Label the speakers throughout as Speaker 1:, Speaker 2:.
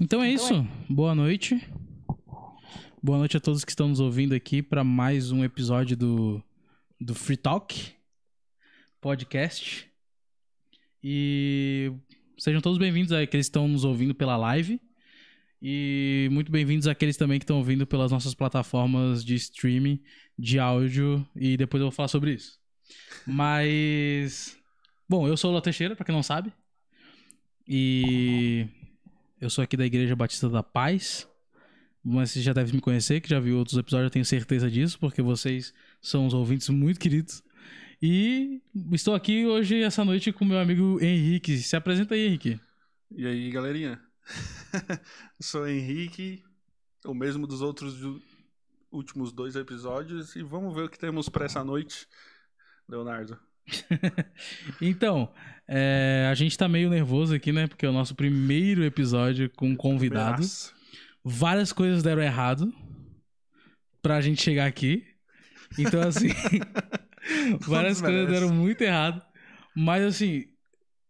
Speaker 1: Então é isso. Boa noite. Boa noite a todos que estão nos ouvindo aqui para mais um episódio do, do Free Talk podcast. E sejam todos bem-vindos àqueles que estão nos ouvindo pela live. E muito bem-vindos àqueles também que estão ouvindo pelas nossas plataformas de streaming de áudio. E depois eu vou falar sobre isso. Mas. Bom, eu sou o Ló Teixeira, pra quem não sabe. E. Eu sou aqui da Igreja Batista da Paz. Mas você já deve me conhecer, que já viu outros episódios, eu tenho certeza disso, porque vocês são os ouvintes muito queridos. E estou aqui hoje, essa noite, com meu amigo Henrique. Se apresenta aí, Henrique.
Speaker 2: E aí, galerinha? sou Henrique, o mesmo dos outros últimos dois episódios, e vamos ver o que temos para essa noite, Leonardo.
Speaker 1: Então, é, a gente tá meio nervoso aqui, né? Porque é o nosso primeiro episódio com convidado.
Speaker 2: Primeiraço.
Speaker 1: Várias coisas deram errado pra gente chegar aqui. Então, assim, várias coisas deram muito errado. Mas, assim,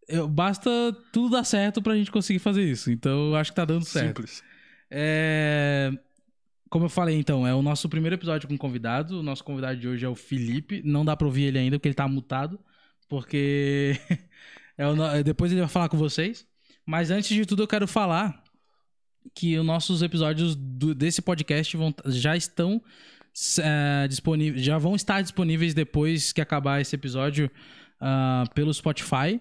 Speaker 1: eu- basta tudo dar certo pra gente conseguir fazer isso. Então, eu acho que tá dando certo.
Speaker 2: Simples.
Speaker 1: É, Como eu falei, então, é o nosso primeiro episódio com convidado. O nosso convidado de hoje é o Felipe. Não dá pra ouvir ele ainda, porque ele tá mutado. Porque é o no- depois ele vai falar com vocês. Mas antes de tudo, eu quero falar que os nossos episódios do- desse podcast vão- já estão é, disponíveis, já vão estar disponíveis depois que acabar esse episódio ah, pelo Spotify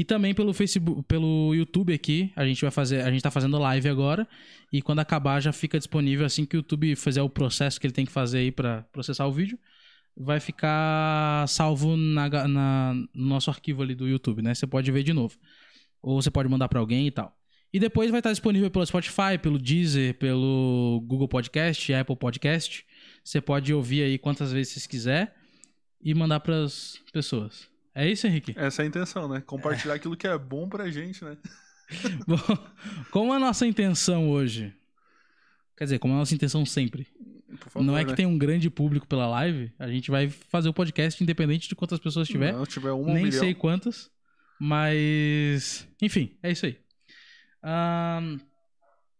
Speaker 1: e também pelo Facebook, pelo YouTube aqui. A gente vai fazer, a gente tá fazendo live agora e quando acabar já fica disponível assim que o YouTube fizer o processo que ele tem que fazer aí pra processar o vídeo. Vai ficar salvo na, na- no nosso arquivo ali do YouTube, né? Você pode ver de novo. Ou você pode mandar pra alguém e tal. E depois vai estar disponível pelo Spotify, pelo Deezer, pelo Google Podcast, Apple Podcast. Você pode ouvir aí quantas vezes você quiser e mandar pras pessoas. É isso, Henrique?
Speaker 2: Essa é a intenção, né? Compartilhar aquilo que é bom pra gente, né?
Speaker 1: Bom, como é a nossa intenção hoje? Quer dizer, como é a nossa intenção sempre.
Speaker 2: Favor,
Speaker 1: não é que
Speaker 2: né?
Speaker 1: tem um grande público pela live, a gente vai fazer o podcast independente de quantas pessoas tiver.
Speaker 2: Não, tiver uma, um
Speaker 1: Nem
Speaker 2: milhão.
Speaker 1: sei quantas. Mas. Enfim, é isso aí. Ahn,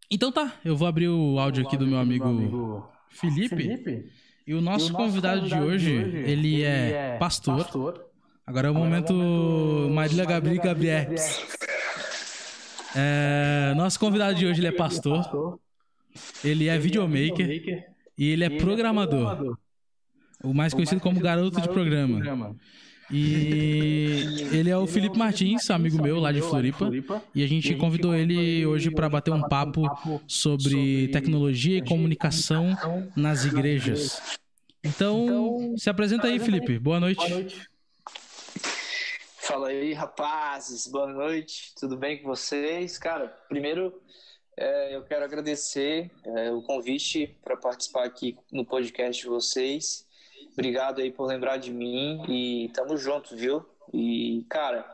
Speaker 1: Então tá, eu vou abrir o áudio aqui do meu amigo Felipe. E o nosso convidado de hoje, ele é pastor. Agora é o momento Marília Gabriel Gabriel. É, nosso convidado de hoje, ele é pastor. Ele é videomaker. E ele é programador. O mais conhecido como garoto de programa. E ele é o Felipe Martins, amigo meu lá de Floripa. E a gente convidou ele hoje para bater um papo sobre tecnologia e comunicação nas igrejas. Então, se apresenta aí, Felipe. Boa noite.
Speaker 3: Fala aí, rapazes, boa noite, tudo bem com vocês? Cara, primeiro é, eu quero agradecer é, o convite para participar aqui no podcast de vocês. Obrigado aí por lembrar de mim e tamo junto, viu? E, cara,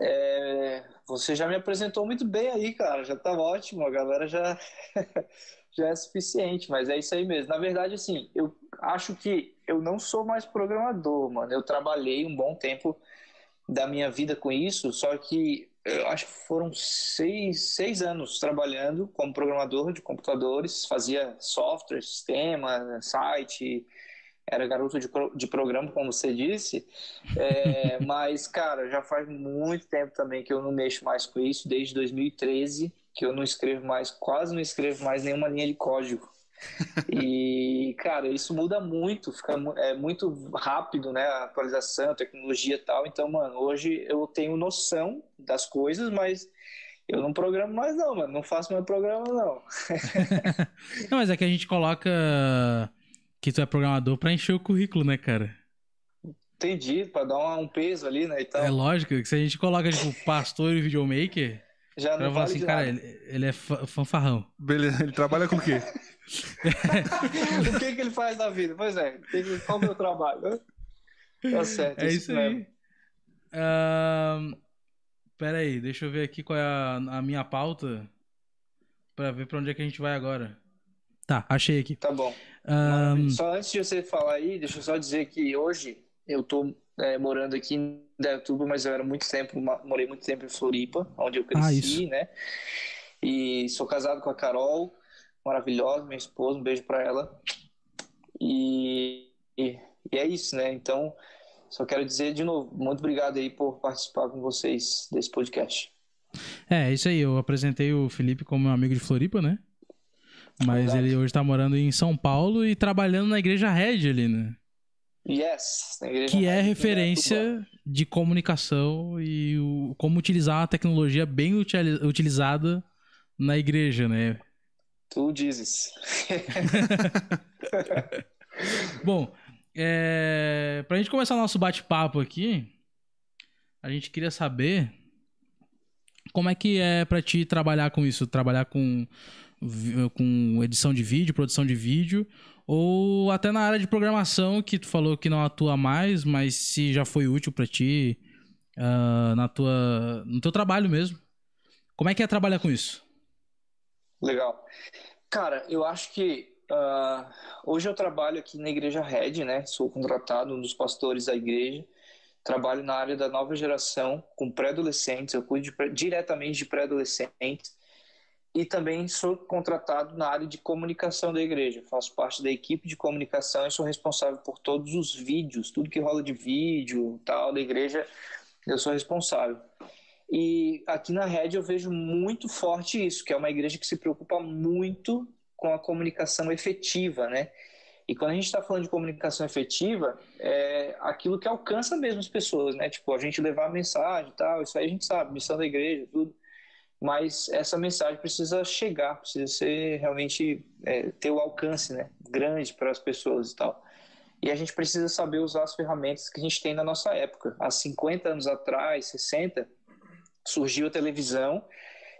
Speaker 3: é, você já me apresentou muito bem aí, cara, já tá ótimo, a galera já, já é suficiente, mas é isso aí mesmo. Na verdade, assim, eu acho que eu não sou mais programador, mano. Eu trabalhei um bom tempo da minha vida com isso, só que eu acho que foram seis, seis anos trabalhando como programador de computadores, fazia software, sistema, site, era garoto de, de programa, como você disse, É, mas, cara, já faz muito tempo também que eu não mexo mais com isso, desde 2013, que eu não escrevo mais, quase não escrevo mais nenhuma linha de código. E, cara, isso muda muito, fica é muito rápido, né? A atualização, a tecnologia e tal. Então, mano, hoje eu tenho noção das coisas, mas eu não programo mais, não, mano. Não faço mais programa, não.
Speaker 1: Não, mas é que a gente coloca que tu é programador pra encher o currículo, né, cara?
Speaker 3: Entendi, pra dar um peso ali, né? E tal.
Speaker 1: É lógico que se a gente coloca, tipo, pastor e videomaker,
Speaker 3: Já não
Speaker 1: falar
Speaker 3: vale
Speaker 1: assim,
Speaker 3: de
Speaker 1: cara,
Speaker 3: nada.
Speaker 1: ele, ele é fa- fanfarrão.
Speaker 2: Beleza, ele trabalha com o quê?
Speaker 3: o que, que ele faz na vida? Pois é, qual é o meu trabalho? Tá certo,
Speaker 1: É isso aí.
Speaker 3: mesmo.
Speaker 1: Ahn, Pera aí, deixa eu ver aqui qual é a, a minha pauta pra ver pra onde é que a gente vai agora. Tá, achei aqui.
Speaker 3: Tá bom. Maravilha. Só antes de você falar aí, deixa eu só dizer que hoje eu tô é, morando aqui em Dayatuba, mas eu era muito tempo, morei muito tempo em Floripa, onde eu
Speaker 1: Ah,
Speaker 3: cresci,
Speaker 1: isso.
Speaker 3: né? E sou casado com a Carol, maravilhosa, minha esposa, um beijo para ela. E, e, e, é isso, né? Então, só quero dizer de novo, muito obrigado aí por participar com vocês desse podcast.
Speaker 1: É, isso aí. Eu apresentei o Felipe como meu amigo de Floripa, né? Mas Verdade. ele hoje tá morando em São Paulo e trabalhando na igreja Red ali, né?
Speaker 3: Yes,
Speaker 1: que é referência é de comunicação e o, como utilizar a tecnologia bem utilizada na igreja, né?
Speaker 3: Tu dizes.
Speaker 1: Bom, é, pra gente começar o nosso bate-papo aqui, a gente queria saber como é que é para ti trabalhar com isso, trabalhar com, com edição de vídeo, produção de vídeo, ou até na área de programação que tu falou que não atua mais, mas se já foi útil para ti uh, na tua, no teu trabalho mesmo. Como é que é trabalhar com isso?
Speaker 3: Legal. Cara, eu acho que uh, hoje eu trabalho aqui na Igreja Red, né? Sou contratado, um dos pastores da igreja. Trabalho na área da nova geração, com pré-adolescentes. Eu cuido de, diretamente de pré-adolescentes e também sou contratado na área de comunicação da igreja. Faço parte da equipe de comunicação e sou responsável por todos os vídeos, tudo que rola de vídeo, tal da igreja, eu sou responsável. E aqui na Rede eu vejo muito forte isso, que é uma igreja que se preocupa muito com a comunicação efetiva, né? E quando a gente está falando de comunicação efetiva, é aquilo que alcança mesmo as pessoas, né? Tipo, a gente levar a mensagem e tal, isso aí a gente sabe, missão da igreja, tudo mas essa mensagem precisa chegar, precisa ser realmente é, ter o alcance né, grande para as pessoas e tal. E a gente precisa saber usar as ferramentas que a gente tem na nossa época. Há 50 anos atrás, 60, surgiu a televisão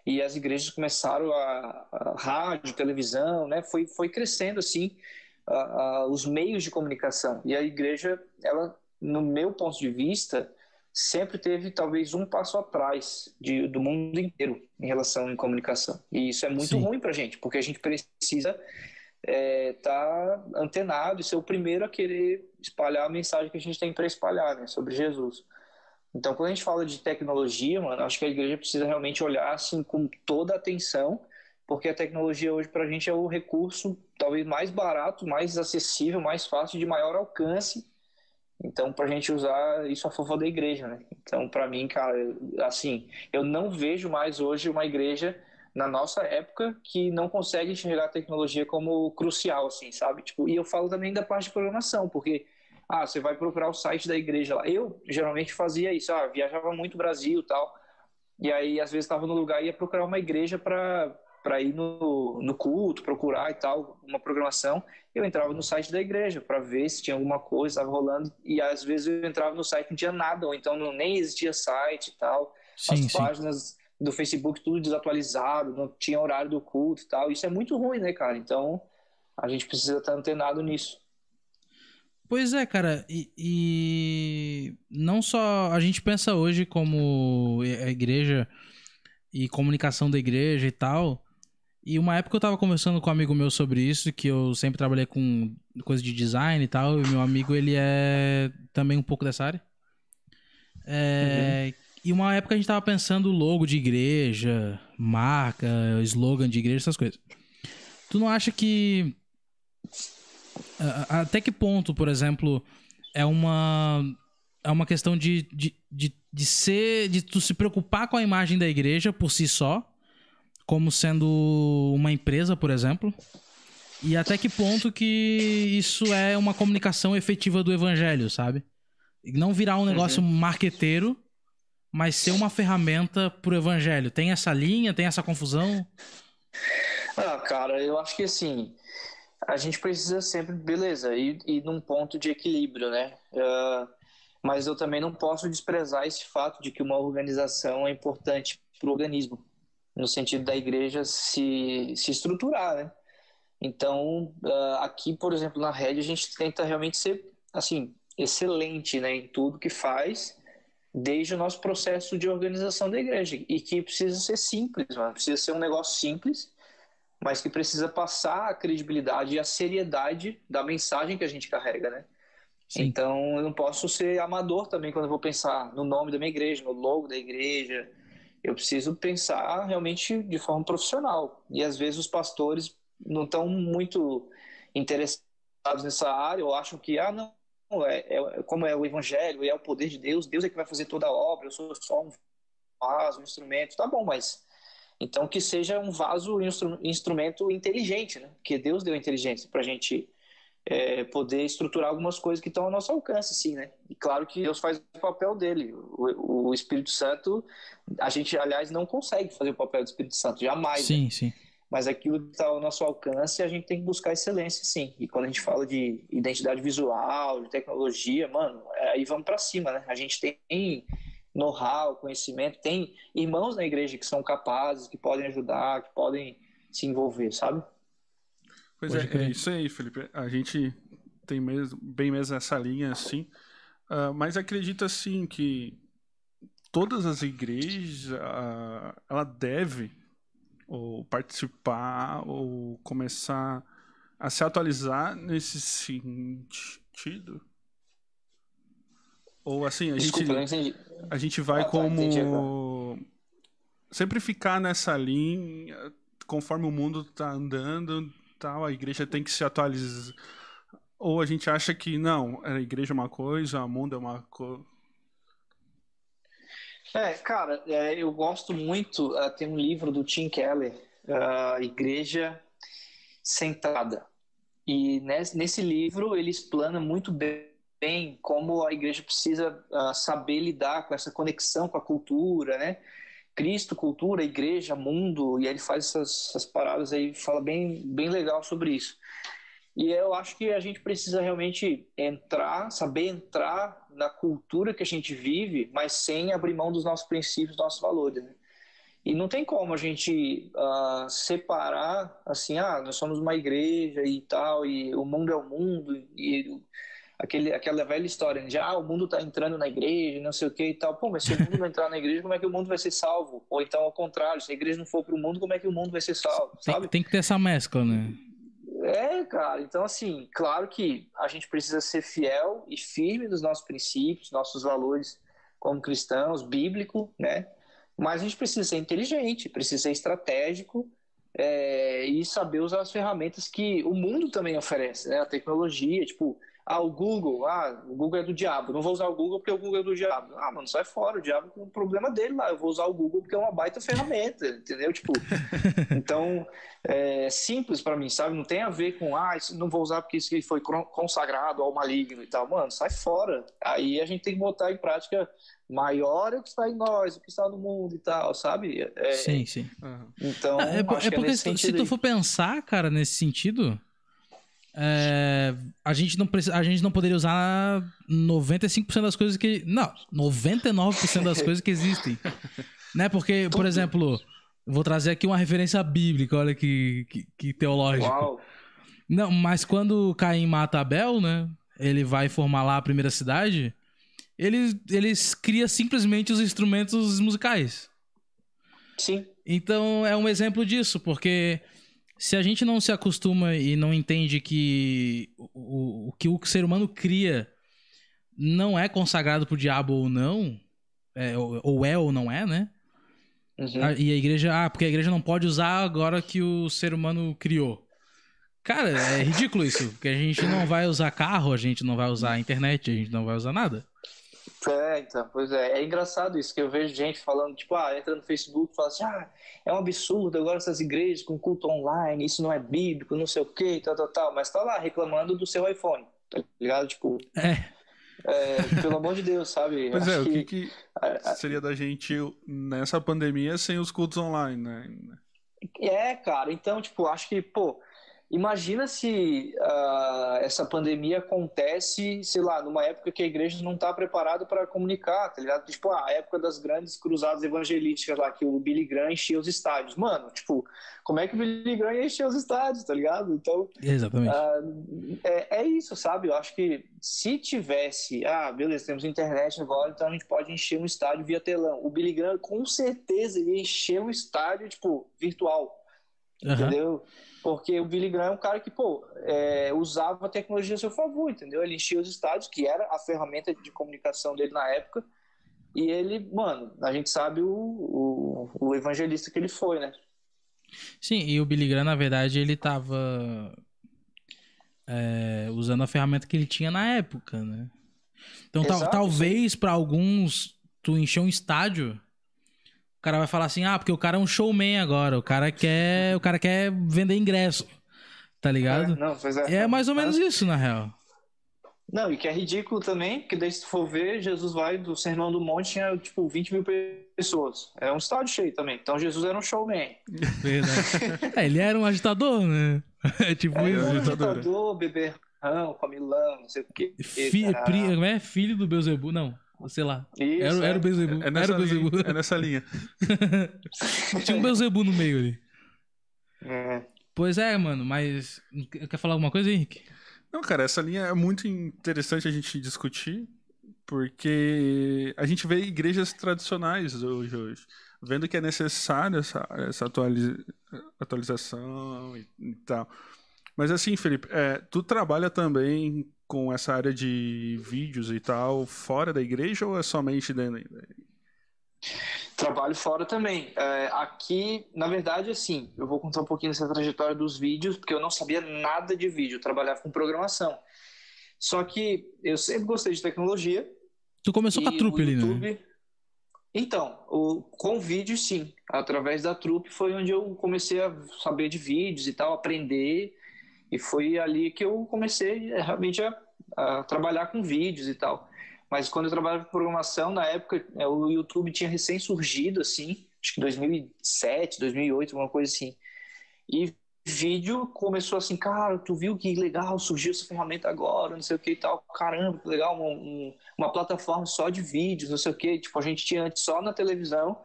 Speaker 3: e as igrejas começaram a, a rádio, televisão, né? Foi, foi crescendo assim a, a, os meios de comunicação. E a igreja, ela, no meu ponto de vista, sempre teve talvez um passo atrás de, do mundo inteiro em relação à comunicação. E isso é muito Sim. ruim para a gente, porque a gente precisa estar é, tá antenado e ser o primeiro a querer espalhar a mensagem que a gente tem para espalhar né, sobre Jesus. Então, quando a gente fala de tecnologia, mano, acho que a igreja precisa realmente olhar assim com toda a atenção, porque a tecnologia hoje para a gente é o recurso talvez mais barato, mais acessível, mais fácil, de maior alcance então, para a gente usar isso a favor da igreja, né? Então, para mim, cara, assim, eu não vejo mais hoje uma igreja na nossa época que não consegue enxergar a tecnologia como crucial, assim, sabe? Tipo, e eu falo também da parte de programação, porque ah, você vai procurar o site da igreja lá. Eu geralmente fazia isso, ah, viajava muito Brasil, tal. E aí às vezes estava no lugar e ia procurar uma igreja para ir no, no culto, procurar e tal, uma programação, eu entrava no site da igreja para ver se tinha alguma coisa, estava rolando, e às vezes eu entrava no site não tinha nada, ou então não, nem existia site e tal, sim, as sim. páginas do Facebook tudo desatualizado, não tinha horário do culto e tal, isso é muito ruim, né, cara? Então a gente precisa estar antenado nisso.
Speaker 1: Pois é, cara, e, e não só a gente pensa hoje como a igreja e comunicação da igreja e tal, e uma época eu tava conversando com um amigo meu sobre isso, que eu sempre trabalhei com coisa de design e tal, e meu amigo, ele é também um pouco dessa área. É, uhum. E uma época a gente tava pensando logo de igreja, marca, slogan de igreja, essas coisas. Tu não acha que... Até que ponto, por exemplo, é uma é uma questão de, de, de, de ser de tu se preocupar com a imagem da igreja por si só como sendo uma empresa, por exemplo? E até que ponto que isso é uma comunicação efetiva do evangelho, sabe? Não virar um negócio uhum. marqueteiro, mas ser uma ferramenta pro evangelho. Tem essa linha, tem essa confusão?
Speaker 3: Ah, cara, eu acho que assim, a gente precisa sempre, beleza, ir num ponto de equilíbrio, né? Uh, mas eu também não posso desprezar esse fato de que uma organização é importante pro organismo no sentido da igreja se, se estruturar, né? Então, uh, aqui, por exemplo, na rede, a gente tenta realmente ser, assim, excelente, né, em tudo que faz, desde o nosso processo de organização da igreja, e que precisa ser simples, mano, precisa ser um negócio simples, mas que precisa passar a credibilidade e a seriedade da mensagem que a gente carrega, né? Sim. Então, eu não posso ser amador também quando eu vou pensar no nome da minha igreja, no logo da igreja, eu preciso pensar realmente de forma profissional. E às vezes os pastores não estão muito interessados nessa área ou acham que, ah, não, é, é, como é o evangelho, é o poder de Deus, Deus é que vai fazer toda a obra, eu sou só um vaso, um instrumento, tá bom, mas então que seja um vaso, um instrumento inteligente, né? Porque Deus deu inteligência para a gente é, poder estruturar algumas coisas que estão ao nosso alcance, sim, né? E claro que Deus faz o papel dele. O, o Espírito Santo, a gente, aliás, não consegue fazer o papel do Espírito Santo, jamais.
Speaker 1: Sim,
Speaker 3: né?
Speaker 1: sim.
Speaker 3: Mas aquilo que está ao nosso alcance, a gente tem que buscar excelência, sim. E quando a gente fala de identidade visual, de tecnologia, mano, é, aí vamos para cima, né? A gente tem know-how, conhecimento, tem irmãos na igreja que são capazes, que podem ajudar, que podem se envolver, sabe?
Speaker 2: Pois é, é isso aí, Felipe. A gente tem mesmo, bem mesmo essa linha assim, uh, mas acredito assim que todas as igrejas uh, ela deve ou participar ou começar a se atualizar nesse sentido? Ou assim a Desculpa, gente a gente vai ah, tá, como sempre ficar nessa linha conforme o mundo está andando tal, a igreja tem que se atualizar. Ou a gente acha que não, a igreja é uma coisa, o mundo é uma coisa.
Speaker 3: É, cara, é, eu gosto muito. Uh, tem um livro do Tim Keller, uh, Igreja Centrada. E nesse, nesse, livro ele explana muito bem como a igreja precisa uh, saber lidar com essa conexão com a cultura, né? Cristo, cultura, igreja, mundo, e ele faz essas, essas paradas aí, fala bem, bem legal sobre isso. E eu acho que a gente precisa realmente entrar, saber entrar na cultura que a gente vive, mas sem abrir mão dos nossos princípios, dos nossos valores. Né? E não tem como a gente uh, separar, assim, ah, nós somos uma igreja e tal, e o mundo é o mundo, e aquele, aquela velha história de ah, o mundo está entrando na igreja, não sei o que e tal. Pô, mas se o mundo não entrar na igreja, como é que o mundo vai ser salvo? Ou então, ao contrário, se a igreja não for para o mundo, como é que o mundo vai ser salvo? Sabe?
Speaker 1: Tem, tem que ter essa mescla, né?
Speaker 3: É, cara. Então, assim, claro que a gente precisa ser fiel e firme nos nossos princípios, nossos valores como cristãos, bíblico, né? Mas a gente precisa ser inteligente, precisa ser estratégico é, e saber usar as ferramentas que o mundo também oferece, né? A tecnologia, tipo, ah, o Google, ah, o Google é do diabo. Não vou usar o Google porque o Google é do diabo. Ah, mano, sai fora, o diabo tem um problema dele lá. Eu vou usar o Google porque é uma baita ferramenta, entendeu? Tipo, então, é simples para mim, sabe? Não tem a ver com, ah, isso não vou usar porque isso foi consagrado ao maligno e tal. Mano, sai fora. Aí a gente tem que botar em prática maior é o que está em nós, o que está no mundo e tal, sabe?
Speaker 1: É, sim, sim.
Speaker 3: Então, é,
Speaker 1: é, é porque se, se tu for pensar, cara, nesse sentido, é, a, gente não precisa, a gente não poderia usar 95% das coisas que. Não, 99% das coisas que existem. né? Porque, por exemplo, vou trazer aqui uma referência bíblica, olha que, que, que teológico. Uau. Não, mas quando Caim mata Abel, né? Ele vai formar lá a primeira cidade. Ele, ele cria simplesmente os instrumentos musicais.
Speaker 3: Sim.
Speaker 1: Então é um exemplo disso, porque se a gente não se acostuma e não entende que o, o que o ser humano cria não é consagrado pro diabo ou não, é, ou, ou, é ou não é, né? Uhum. A, e a igreja, ah, porque a igreja não pode usar agora que o ser humano criou. Cara, é ridículo isso, porque a gente não vai usar carro, a gente não vai usar internet, a gente não vai usar nada.
Speaker 3: É, então, pois é. É engraçado isso, que eu vejo gente falando, tipo, ah, entra no Facebook e fala assim, ah, é um absurdo agora essas igrejas com culto online, isso não é bíblico, não sei o que, tal, tal, tal. Mas tá lá reclamando do seu iPhone, tá ligado? Tipo.
Speaker 1: É.
Speaker 3: É, pelo amor de Deus, sabe?
Speaker 2: Pois Acho é, o que, que, que seria da gente nessa pandemia sem os cultos online, né?
Speaker 3: É, cara, então, tipo, acho que, pô, Imagina se uh, essa pandemia acontece, sei lá, numa época que a igreja não está preparada para comunicar, tá ligado? Tipo, a época das grandes cruzadas evangelísticas lá, que o Billy Graham enchia os estádios. Mano, tipo, como é que o Billy Graham ia encher os estádios, tá ligado? Então,
Speaker 1: Exatamente. Uh,
Speaker 3: é, é isso, sabe? Eu acho que se tivesse, ah, beleza, temos internet agora, então a gente pode encher um estádio via telão. O Billy Graham com certeza ia encher um estádio, tipo, virtual, uhum. entendeu? Porque o Billy Graham é um cara que, pô, é, usava a tecnologia a seu favor, entendeu? Ele enchia os estádios, que era a ferramenta de comunicação dele na época, E ele, mano, a gente sabe o, o, o evangelista que ele foi, né?
Speaker 1: Sim, e o Billy Graham, na verdade, ele tava é, usando a ferramenta que ele tinha na época, né? Então Exato, talvez para alguns tu encher um estádio, cara vai falar assim: "Ah, porque o cara é um showman agora, o cara quer, o cara quer vender ingresso". Tá ligado?
Speaker 3: É, não,
Speaker 1: é, é mais ou menos isso, na real.
Speaker 3: Não, e que é ridículo também, porque daí se tu for ver, Jesus vai do Sermão do Monte, tinha tipo 20 mil pessoas. É um estádio cheio também. Então Jesus era um showman.
Speaker 1: Verdade. é, ele era um agitador, né?
Speaker 3: É tipo é, isso. Um agitador, beberrão, comilão, não sei o quê.
Speaker 1: Fi, pri, é? Filho do Beuzebu, não. Sei lá. Isso, era, era o.
Speaker 2: É, nessa era o. Linha, é nessa linha.
Speaker 1: tinha um Beuzebu no meio ali. É. Pois é, mano, mas. Quer falar alguma coisa, Henrique?
Speaker 2: Não, cara, essa linha é muito interessante a gente discutir, porque a gente vê igrejas tradicionais hoje, hoje vendo que é necessária essa, essa atualiza, atualização e, e, tal. Mas assim, Felipe, é, tu trabalha também com essa área de vídeos e tal fora da igreja ou é somente dentro?
Speaker 3: Trabalho fora também. É, aqui, na verdade, assim, eu vou contar um pouquinho dessa trajetória dos vídeos, porque eu não sabia nada de vídeo, eu trabalhava com programação. Só que eu sempre gostei de tecnologia.
Speaker 1: Tu começou com a Trupe ali, né?
Speaker 3: Então, o, com vídeo, sim. Através da Trupe foi onde eu comecei a saber de vídeos e tal, aprender. E foi ali que eu comecei realmente a, a trabalhar com vídeos e tal. Mas quando eu trabalhava com programação, na época, é, o YouTube tinha recém surgido, assim, acho que 2007, 2008, alguma coisa assim. E vídeo começou assim, cara, tu viu que legal, surgiu essa ferramenta agora, não sei o que e tal. Caramba, que legal, uma, um, uma plataforma só de vídeos, não sei o que. Tipo, a gente tinha antes só na televisão,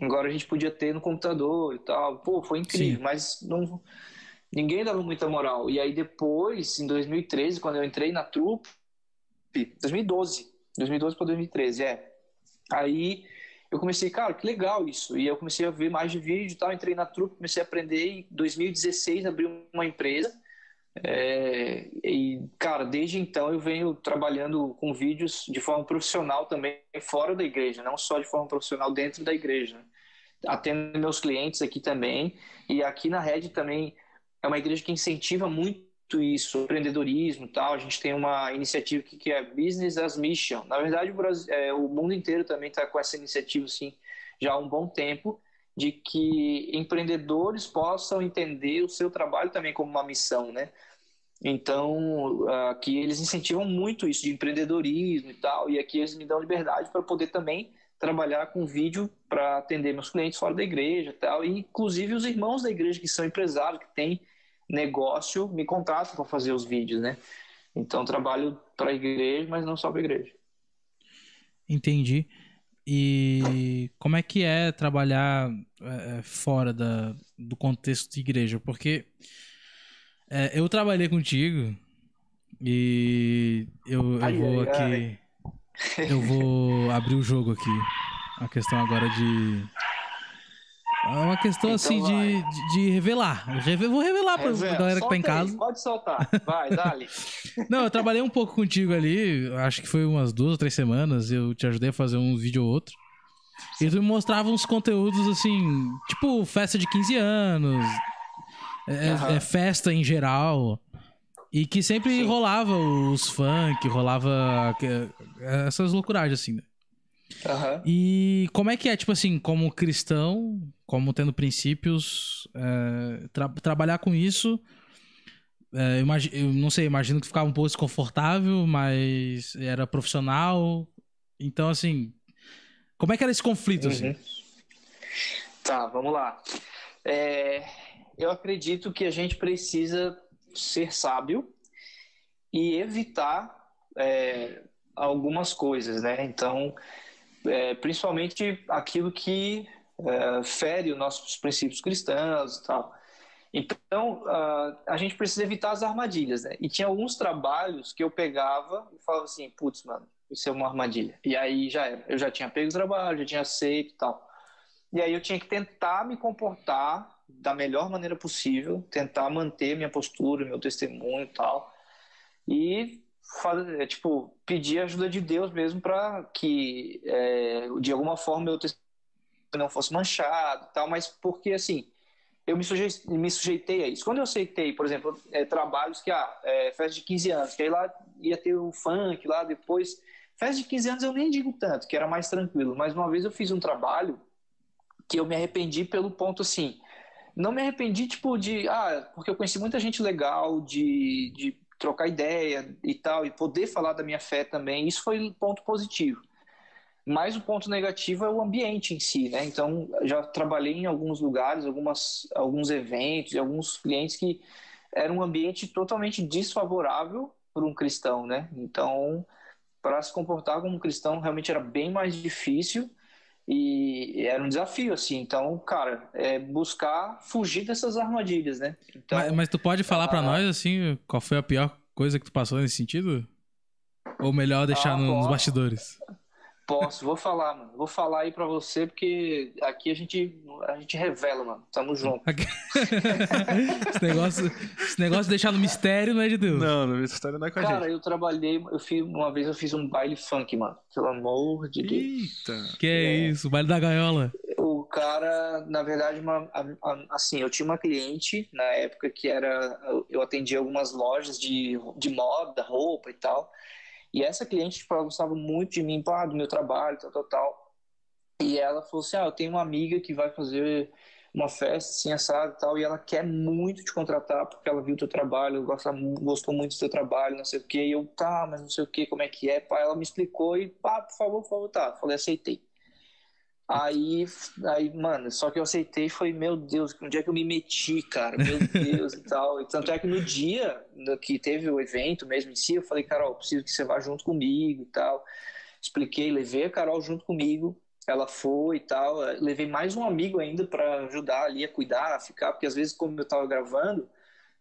Speaker 3: agora a gente podia ter no computador e tal. Pô, foi incrível, Sim. mas não, ninguém dava muita moral. E aí depois, em 2013, quando eu entrei na Trupe, 2012, 2012 para 2013, é. Aí eu comecei, cara, que legal isso. E eu comecei a ver mais de vídeo e tal, entrei na trupe, comecei a aprender. Em 2016 abri uma empresa. É, e, cara, desde então eu venho trabalhando com vídeos de forma profissional também fora da igreja, não só de forma profissional dentro da igreja. Né? Atendo meus clientes aqui também. E aqui na Red também é uma igreja que incentiva muito isso, empreendedorismo e tal. A gente tem uma iniciativa aqui que é Business as Mission. Na verdade, o, Brasil, é, o mundo inteiro também está com essa iniciativa assim, já há um bom tempo, de que empreendedores possam entender o seu trabalho também como uma missão, né? Então, aqui eles incentivam muito isso de empreendedorismo e tal, e aqui eles me dão liberdade para poder também trabalhar com vídeo para atender meus clientes fora da igreja e tal, e inclusive os irmãos da igreja que são empresários, que têm negócio me contrata para fazer os vídeos, né? Então trabalho para a igreja, mas não só para a igreja.
Speaker 1: Entendi. E como é que é trabalhar é, é, fora da, do contexto de igreja? Porque é, eu trabalhei contigo e eu, eu vou aqui. Eu vou abrir o jogo aqui. A questão agora de é uma questão então assim de, de, de, revelar. Eu vou revelar pra Revela. galera que tá em casa. Aí,
Speaker 3: pode soltar. Vai, dale.
Speaker 1: Não, eu trabalhei um pouco contigo ali, acho que foi umas duas ou três semanas. Eu te ajudei a fazer um vídeo ou outro. E tu me mostrava uns conteúdos assim, tipo festa de 15 anos, é, uhum. é festa em geral. E que sempre Sim. rolava os funk, rolava essas loucuragens assim, né?
Speaker 3: Uhum.
Speaker 1: E como é que é, tipo assim, como cristão, como tendo princípios, é, tra trabalhar com isso? É, eu, não sei, imagino que ficava um pouco desconfortável, mas era profissional. Então, assim, como é que era esse conflito? Assim? Uhum. Assim?
Speaker 3: Tá, vamos lá. É, eu acredito que a gente precisa ser sábio e evitar é, algumas coisas, né? Então, é, principalmente aquilo que é, fere os nossos princípios cristãos e tal. Então, a gente precisa evitar as armadilhas, né? E tinha alguns trabalhos que eu pegava e falava assim, putz, mano, isso é uma armadilha. E aí já era. Eu já tinha pego o trabalho, já tinha aceito e tal. E aí eu tinha que tentar me comportar da melhor maneira possível, tentar manter minha postura, meu testemunho e tal. E fazer, é, tipo, pedir ajuda de Deus mesmo para que é, de alguma forma testemunho não fosse manchado tal, mas porque assim eu me sujeitei, me sujeitei a isso. Quando eu aceitei, por exemplo, é, trabalhos que, ah, é, festa de 15 anos, que aí lá ia ter o funk lá depois. Festa de 15 anos eu nem digo tanto, que era mais tranquilo, mas uma vez eu fiz um trabalho que eu me arrependi pelo ponto assim. Não me arrependi, tipo, de. Ah, porque eu conheci muita gente legal, de, de trocar ideia e tal, e poder falar da minha fé também. Isso foi um ponto positivo. Mas o ponto negativo é o ambiente em si, né? Então, já trabalhei em alguns lugares, algumas, alguns eventos, alguns clientes que era um ambiente totalmente desfavorável para um cristão, né? Então, para se comportar como cristão realmente era bem mais difícil e era um desafio, assim. Então, cara, é buscar fugir dessas armadilhas, né? Então,
Speaker 1: mas, mas tu pode falar para nós, assim, qual foi a pior coisa que tu passou nesse sentido? Ou melhor deixar ah, nos bastidores?
Speaker 3: Posso, vou falar, mano. Vou falar aí pra você, porque aqui a gente, a gente revela, mano. Tamo junto.
Speaker 1: esse, negócio, esse negócio de deixar no mistério não é de Deus.
Speaker 2: Não, no mistério não é com
Speaker 3: Cara,
Speaker 2: a gente.
Speaker 3: Cara, eu trabalhei, eu fiz, uma vez eu fiz um baile funk, mano. Pelo amor de Deus.
Speaker 1: Eita. Que é, é isso, o baile da gaiola.
Speaker 3: O cara, na verdade, uma, assim, eu tinha uma cliente na época que era. Eu atendia algumas lojas de, de moda, roupa e tal. E essa cliente, tipo, ela gostava muito de mim, pá, do meu trabalho, tal, tal, tal. E ela falou assim, ah, eu tenho uma amiga que vai fazer uma festa assim, assado e tal, e ela quer muito te contratar porque ela viu o teu trabalho, gosta, gostou muito do teu trabalho, não sei o que, e eu, tá, mas não sei o que, como é que é, pá, ela me explicou e, pá, por favor, por favor, tá, falei, aceitei. Aí, aí, mano, só que eu aceitei e foi, meu Deus, onde é que eu me meti, cara? Meu Deus e tal. E tanto é que no dia que teve o evento mesmo em si, eu falei, Carol, preciso que você vá junto comigo e tal. Expliquei, levei a Carol junto comigo. Ela foi e tal. Levei mais um amigo ainda para ajudar ali a cuidar, a ficar, porque às vezes, como eu tava gravando,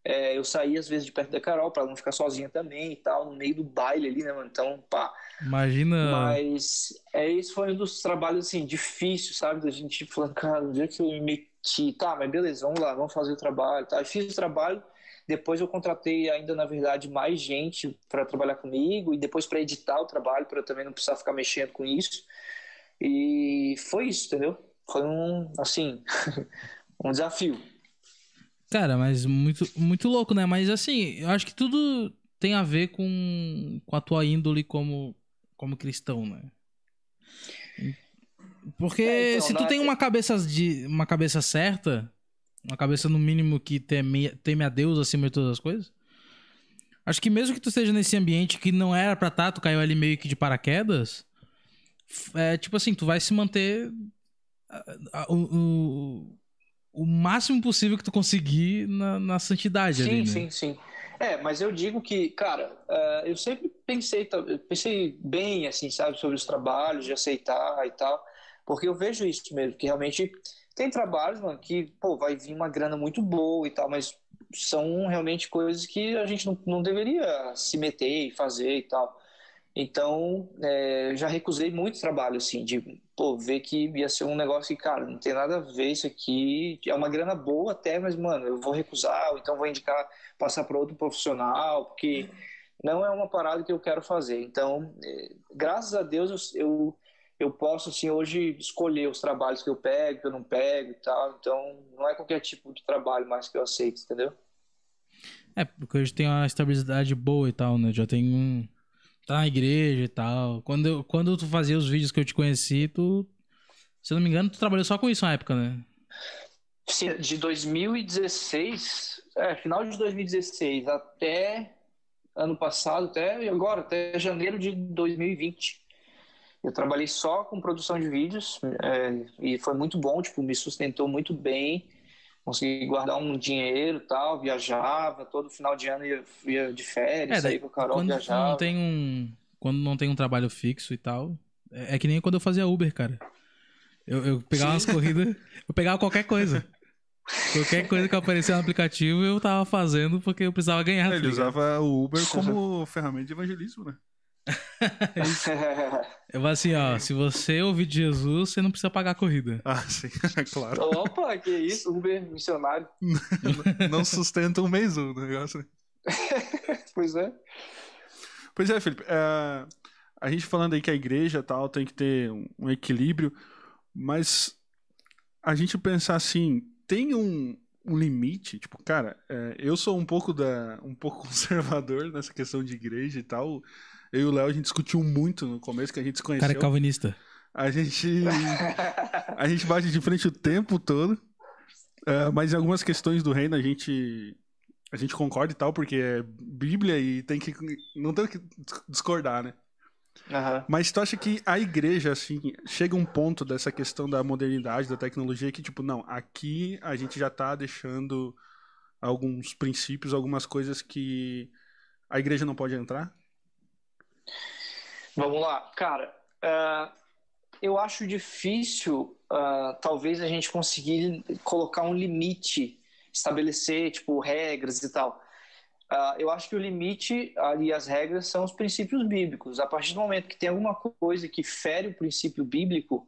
Speaker 3: é, eu saía às vezes de perto da Carol para não ficar sozinha também e tal, no meio do baile ali, né, mano? Então, pá.
Speaker 1: Imagina.
Speaker 3: Mas é, isso foi um dos trabalhos, assim, difíceis, sabe? Da gente falando, cara, onde é que eu me meti? Tá, mas beleza, vamos lá, vamos fazer o trabalho, tá? Eu fiz o trabalho, depois eu contratei ainda, na verdade, mais gente para trabalhar comigo e depois para editar o trabalho, para também não precisar ficar mexendo com isso. E foi isso, entendeu? Foi um, assim, um desafio.
Speaker 1: Cara, mas muito, muito louco, né? Mas assim, eu acho que tudo tem a ver com, com a tua índole como, como cristão, né? Porque é, então, se tu tem uma cabeça de uma cabeça certa, uma cabeça no mínimo que teme, teme a Deus acima de todas as coisas, acho que mesmo que tu esteja nesse ambiente que não era pra estar, tá, tu caiu ali meio que de paraquedas, é tipo assim, tu vai se manter o, o máximo possível que tu conseguir na, na santidade
Speaker 3: sim,
Speaker 1: ali, né?
Speaker 3: Sim, sim, É, mas eu digo que, cara, uh, eu sempre pensei, pensei bem, assim, sabe, sobre os trabalhos, de aceitar e tal, porque eu vejo isso mesmo, que realmente tem trabalhos, mano, que, pô, vai vir uma grana muito boa e tal, mas são realmente coisas que a gente não, não deveria se meter e fazer e tal. Então, é, já recusei muito trabalho, assim, de pô, ver que ia ser um negócio que, cara, não tem nada a ver isso aqui. É uma grana boa até, mas, mano, eu vou recusar, ou então vou indicar passar para outro profissional, porque não é uma parada que eu quero fazer. Então, é, graças a Deus, eu, eu, eu posso, assim, hoje escolher os trabalhos que eu pego, que eu não pego e tal. Então, não é qualquer tipo de trabalho mais que eu aceito, entendeu?
Speaker 1: É, porque hoje tem uma estabilidade boa e tal, né? Já tem um tá na igreja e tal. Quando, eu, quando tu fazia os vídeos que eu te conheci, tu. Se eu não me engano, tu trabalhou só com isso na época, né?
Speaker 3: Sim, de 2016, é, final de 2016 até ano passado, até agora, até janeiro de 2020. Eu trabalhei só com produção de vídeos é, e foi muito bom, tipo, me sustentou muito bem consegui guardar um dinheiro tal, viajava, todo final de ano ia, ia de férias, é, com o Carol,
Speaker 1: quando
Speaker 3: viajava.
Speaker 1: Não tem um, quando não tem um trabalho fixo e tal, é, é que nem quando eu fazia Uber, cara. Eu, eu pegava Sim. umas corridas, eu pegava qualquer coisa. Qualquer coisa que aparecia no aplicativo eu tava fazendo porque eu precisava ganhar.
Speaker 2: Ele tá usava o Uber como ferramenta de evangelismo, né?
Speaker 1: Eu vou assim, ó, se você ouvir de Jesus, você não precisa pagar a corrida.
Speaker 2: Ah, sim, é claro.
Speaker 3: Opa, que isso, Uber missionário.
Speaker 2: não sustenta um mês o negócio.
Speaker 3: pois é.
Speaker 2: Pois é, Felipe. Uh, a gente falando aí que a igreja tal tem que ter um, um equilíbrio, mas a gente pensar assim, tem um, um limite, tipo, cara, é, eu sou um pouco da um pouco conservador nessa questão de igreja e tal. Eu e o Léo a gente discutiu muito no começo que a gente se conheceu.
Speaker 1: Cara é calvinista.
Speaker 2: A gente a gente bate de frente o tempo todo. Uh, mas em algumas questões do reino a gente a gente concorda e tal, porque é Bíblia e tem que não tem que discordar, né?
Speaker 3: Uhum.
Speaker 2: Mas tu acha que a igreja, assim, chega um ponto dessa questão da modernidade, da tecnologia, que, tipo, não, aqui a gente já tá deixando alguns princípios, algumas coisas que a igreja não pode entrar?
Speaker 3: Vamos lá, cara. Uh, eu acho difícil, uh, talvez, a gente conseguir colocar um limite, estabelecer, tipo, regras e tal. Uh, eu acho que o limite ali, as regras, são os princípios bíblicos. A partir do momento que tem alguma coisa que fere o princípio bíblico,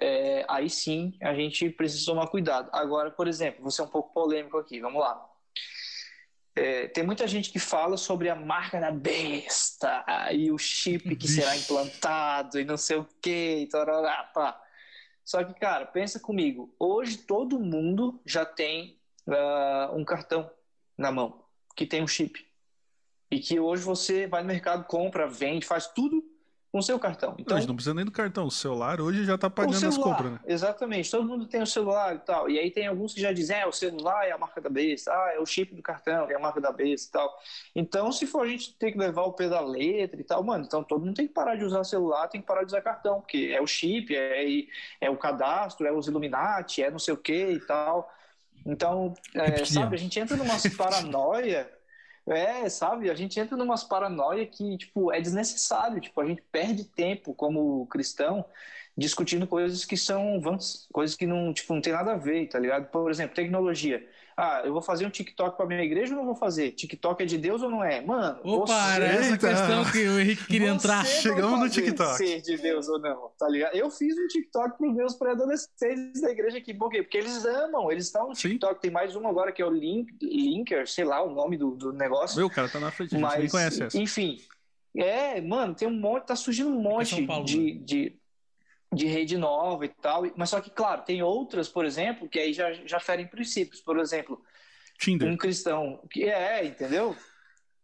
Speaker 3: é, aí sim a gente precisa tomar cuidado. Agora, por exemplo, vou ser um pouco polêmico aqui, vamos lá. É, tem muita gente que fala sobre a marca da besta e o chip que será implantado e não sei o que. Só que, cara, pensa comigo. Hoje todo mundo já tem uh, um cartão na mão que tem um chip. E que hoje você vai no mercado, compra, vende, faz tudo com o seu cartão. Então,
Speaker 2: Mas não precisa nem do cartão. O celular hoje já está pagando
Speaker 3: celular,
Speaker 2: as compras, né?
Speaker 3: Exatamente. Todo mundo tem o celular e tal. E aí tem alguns que já dizem, é, o celular é a marca da besta, ah, é o chip do cartão, é a marca da besta e tal. Então, se for a gente ter que levar o pé da letra e tal, mano, então todo mundo tem que parar de usar celular, tem que parar de usar cartão, porque é o chip, é, é o cadastro, é os Illuminati, é não sei o que e tal. Então, é, sabe, a gente entra numa paranoia. É, sabe, a gente entra numa paranoia que, tipo, é desnecessário. Tipo, a gente perde tempo como cristão discutindo coisas que são coisas que não, tipo, não tem nada a ver, tá ligado? Por exemplo, tecnologia. Ah, eu vou fazer um TikTok pra minha igreja ou não vou fazer? TikTok é de Deus ou não é? Mano,
Speaker 1: Opa, você... essa questão que o Henrique queria entrar.
Speaker 2: Chegamos no TikTok.
Speaker 3: ser de Deus ou não, tá ligado? Eu fiz um TikTok pros meus pré-adolescentes da igreja aqui. Por quê? Porque eles amam, eles estão no TikTok. Sim. Tem mais um agora que é o Link, Linker, sei lá o nome do, do negócio.
Speaker 2: Meu, cara tá na frente, a gente Mas, nem conhece essa.
Speaker 3: Enfim, é, mano, tem um monte, tá surgindo um monte Paulo, de, né? de, de rede nova e tal. Mas só que, claro, tem outras, por exemplo, que aí já, já ferem princípios. Por exemplo,
Speaker 2: Tinder.
Speaker 3: Um cristão que é, entendeu?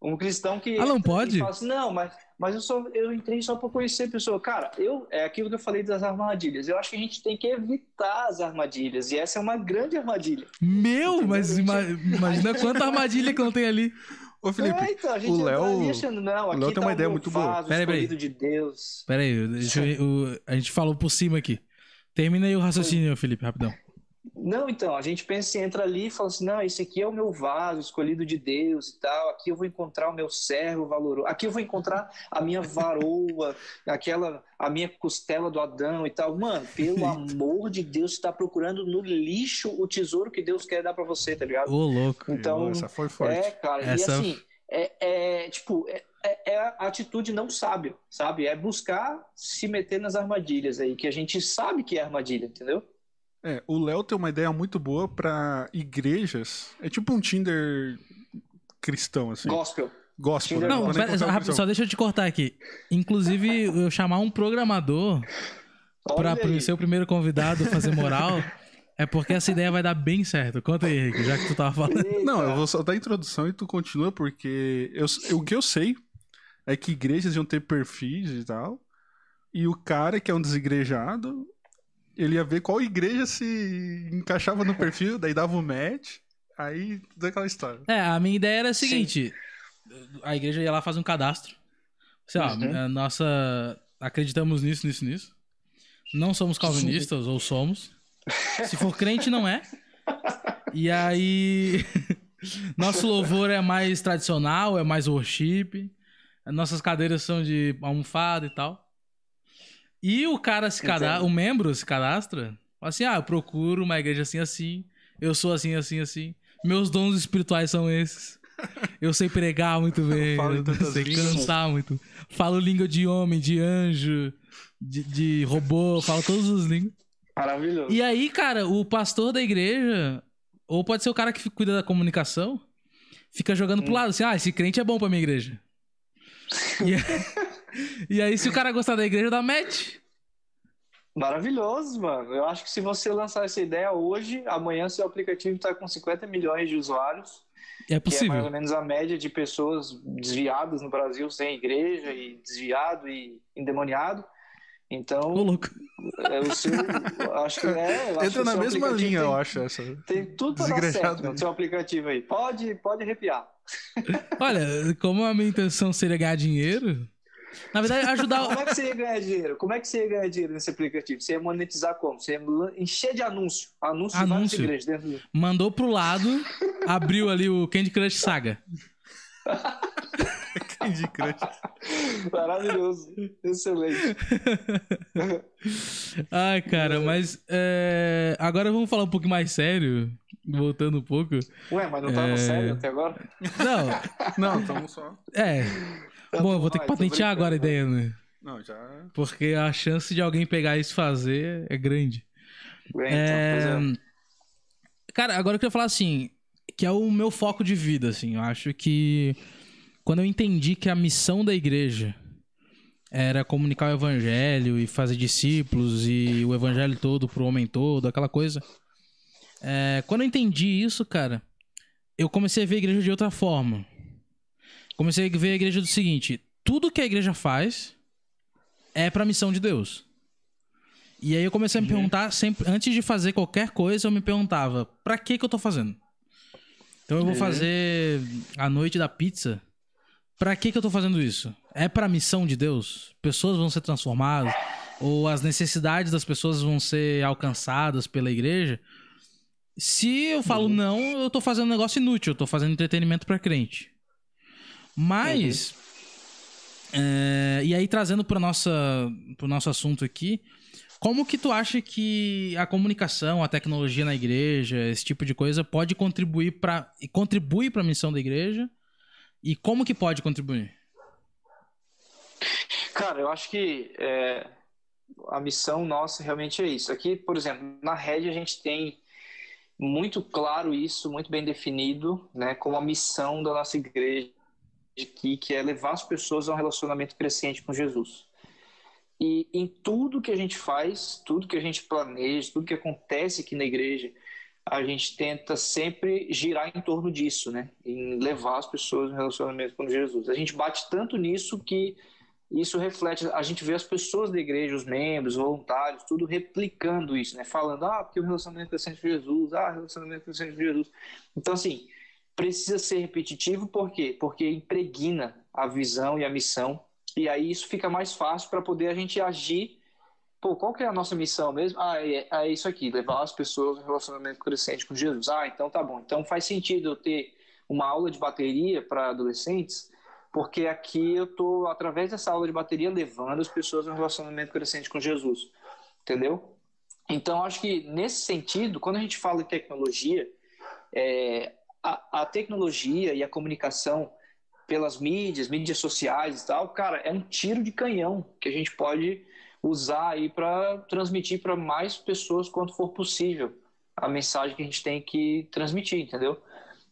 Speaker 3: Um cristão que.
Speaker 1: Ah, não pode?
Speaker 3: Assim, não, mas, mas eu, só, eu entrei só para conhecer a pessoa. Cara, eu, é aquilo que eu falei das armadilhas. Eu acho que a gente tem que evitar as armadilhas. E essa é uma grande armadilha.
Speaker 1: Meu, mas ima imagina quanta armadilha que não tem ali.
Speaker 2: Ô, Felipe, é, então, o Léo. Achando, não, aqui o Léo tem uma tá ideia muito boa.
Speaker 1: Peraí, peraí.
Speaker 3: De Deus.
Speaker 1: Peraí, deixa eu, a gente falou por cima aqui. Termina aí o raciocínio, Felipe, rapidão.
Speaker 3: Não, então, a gente pensa, entra ali e fala assim, não, esse aqui é o meu vaso escolhido de Deus e tal, aqui eu vou encontrar o meu servo valoroso, aqui eu vou encontrar a minha varoa, aquela, a minha costela do Adão e tal. Mano, pelo amor de Deus, você tá procurando no lixo o tesouro que Deus quer dar para você, tá ligado?
Speaker 1: Ô, louco.
Speaker 3: Então,
Speaker 2: essa foi forte.
Speaker 3: É, cara, Essa... e assim, é, é tipo, é, é, é, a atitude não sábia, sabe? É buscar se meter nas armadilhas aí, que a gente sabe que é armadilha, entendeu?
Speaker 2: É, o Léo tem uma ideia muito boa para igrejas. É tipo um Tinder cristão, assim.
Speaker 3: Gospel.
Speaker 2: Gospel.
Speaker 1: Né? Não, pera, só, só deixa eu te cortar aqui. Inclusive, eu chamar um programador para ser o primeiro convidado fazer moral. É porque essa ideia vai dar bem certo. Conta aí, Henrique, já que tu tava falando.
Speaker 2: Não, eu vou só dar a introdução e tu continua, porque eu, o que eu sei é que igrejas iam ter perfis e tal. E o cara que é um desigrejado, ele ia ver qual igreja se encaixava no perfil, daí dava o um match, aí toda aquela história.
Speaker 1: É, a minha ideia era a seguinte: Sim. a igreja ia lá fazer um cadastro. Sei lá, uhum. nossa. Acreditamos nisso, nisso, nisso. Não somos calvinistas, ou somos. Se for crente, não é. E aí. Nosso louvor é mais tradicional, é mais worship. Nossas cadeiras são de almofada e tal. E o cara se cadastra, o membro se cadastra, assim, ah, eu procuro uma igreja assim, assim, eu sou assim, assim, assim. Meus dons espirituais são esses. Eu sei pregar muito bem, eu, eu sei cantar muito. Falo língua de homem, de anjo, de, de robô, falo todos os línguas.
Speaker 3: Maravilhoso.
Speaker 1: E aí, cara, o pastor da igreja, ou pode ser o cara que cuida da comunicação, fica jogando hum. pro lado assim: ah, esse crente é bom pra minha igreja. E, e aí, se o cara gostar da igreja, dá match.
Speaker 3: Maravilhoso, mano. Eu acho que se você lançar essa ideia hoje, amanhã seu aplicativo está com 50 milhões de usuários.
Speaker 1: É possível.
Speaker 3: Que é mais ou menos a média de pessoas desviadas no Brasil sem igreja e desviado e endemoniado. Então,
Speaker 1: Ô, louco.
Speaker 3: é o seu, acho que é. eu acho que
Speaker 2: Entra
Speaker 3: o
Speaker 2: na mesma linha,
Speaker 3: tem,
Speaker 2: eu acho, essa.
Speaker 3: Tem tudo pra dar certo no seu aplicativo aí. Pode, pode arrepiar.
Speaker 1: Olha, como a minha intenção seria ganhar dinheiro, na verdade, ajudar.
Speaker 3: Como é que você ia ganhar dinheiro? Como é que você ia ganhar dinheiro nesse aplicativo? Você ia monetizar como? Você ia encher de anúncio. Anúncio, de
Speaker 1: Anúncio.
Speaker 3: igrejas dentro do...
Speaker 1: Mandou pro lado, abriu ali o Candy Crush Saga.
Speaker 2: Candy Crush.
Speaker 3: Maravilhoso. Excelente.
Speaker 1: Ai, cara, mas é, agora vamos falar um pouco mais sério, voltando um pouco.
Speaker 3: Ué, mas não tava
Speaker 1: É.
Speaker 3: sério até agora?
Speaker 1: Não,
Speaker 2: Não, estamos só.
Speaker 1: é. Bom, eu vou ter que patentear agora a
Speaker 3: brincando.
Speaker 1: ideia, né?
Speaker 2: Não, já.
Speaker 1: Porque a chance de alguém pegar isso e fazer é grande.
Speaker 3: Bem,
Speaker 1: É,
Speaker 3: então, é.
Speaker 1: Cara, agora eu queria falar assim, que é o meu foco de vida, assim. Eu acho que quando eu entendi que a missão da igreja era comunicar o evangelho e fazer discípulos e o evangelho todo pro homem todo, aquela coisa. É, quando eu entendi isso, cara, eu comecei a ver a igreja de outra forma. Comecei a ver a igreja do seguinte: tudo que a igreja faz é pra missão de Deus. E aí eu comecei a me perguntar sempre, antes de fazer qualquer coisa, eu me perguntava, pra que que eu tô fazendo? Então eu vou
Speaker 3: Uhum.
Speaker 1: fazer a noite da pizza. Pra que que eu tô fazendo isso? É pra missão de Deus? Pessoas vão ser transformadas? Ou as necessidades das pessoas vão ser alcançadas pela igreja? Se eu falo não, eu tô fazendo um negócio inútil, eu tô fazendo entretenimento pra crente. Mas. é, e aí, trazendo para pro nosso assunto aqui, como que tu acha que a comunicação, a tecnologia na igreja, esse tipo de coisa pode contribuir para contribui para a missão da igreja? E como que pode contribuir?
Speaker 3: Cara, eu acho que é, a missão nossa realmente é isso. Aqui, por exemplo, na rede a gente tem muito claro isso, muito bem definido, né, como a missão da nossa igreja aqui, que é levar as pessoas a um relacionamento crescente com Jesus. E em tudo que a gente faz, tudo que a gente planeja, tudo que acontece aqui na igreja, a gente tenta sempre girar em torno disso, né? Em levar as pessoas no relacionamento com Jesus. A gente bate tanto nisso que isso reflete, a gente vê as pessoas da igreja, os membros, voluntários, tudo replicando isso, né? Falando, ah, porque o relacionamento crescente com Jesus, ah, relacionamento crescente com Jesus. Então, assim, precisa ser repetitivo, por quê? Porque impregna a visão e a missão, e aí isso fica mais fácil para poder a gente agir. Pô, qual que é a nossa missão mesmo? Ah, é, é isso aqui, levar as pessoas no relacionamento crescente com Jesus. Ah, então tá bom. Então faz sentido eu ter uma aula de bateria para adolescentes, porque aqui eu tô através dessa aula de bateria levando as pessoas no relacionamento crescente com Jesus, entendeu? Então acho que nesse sentido, quando a gente fala em tecnologia, é, a, tecnologia e a comunicação pelas mídias, mídias sociais e tal, cara, é um tiro de canhão que a gente pode usar aí para transmitir para mais pessoas quanto for possível a mensagem que a gente tem que transmitir, entendeu?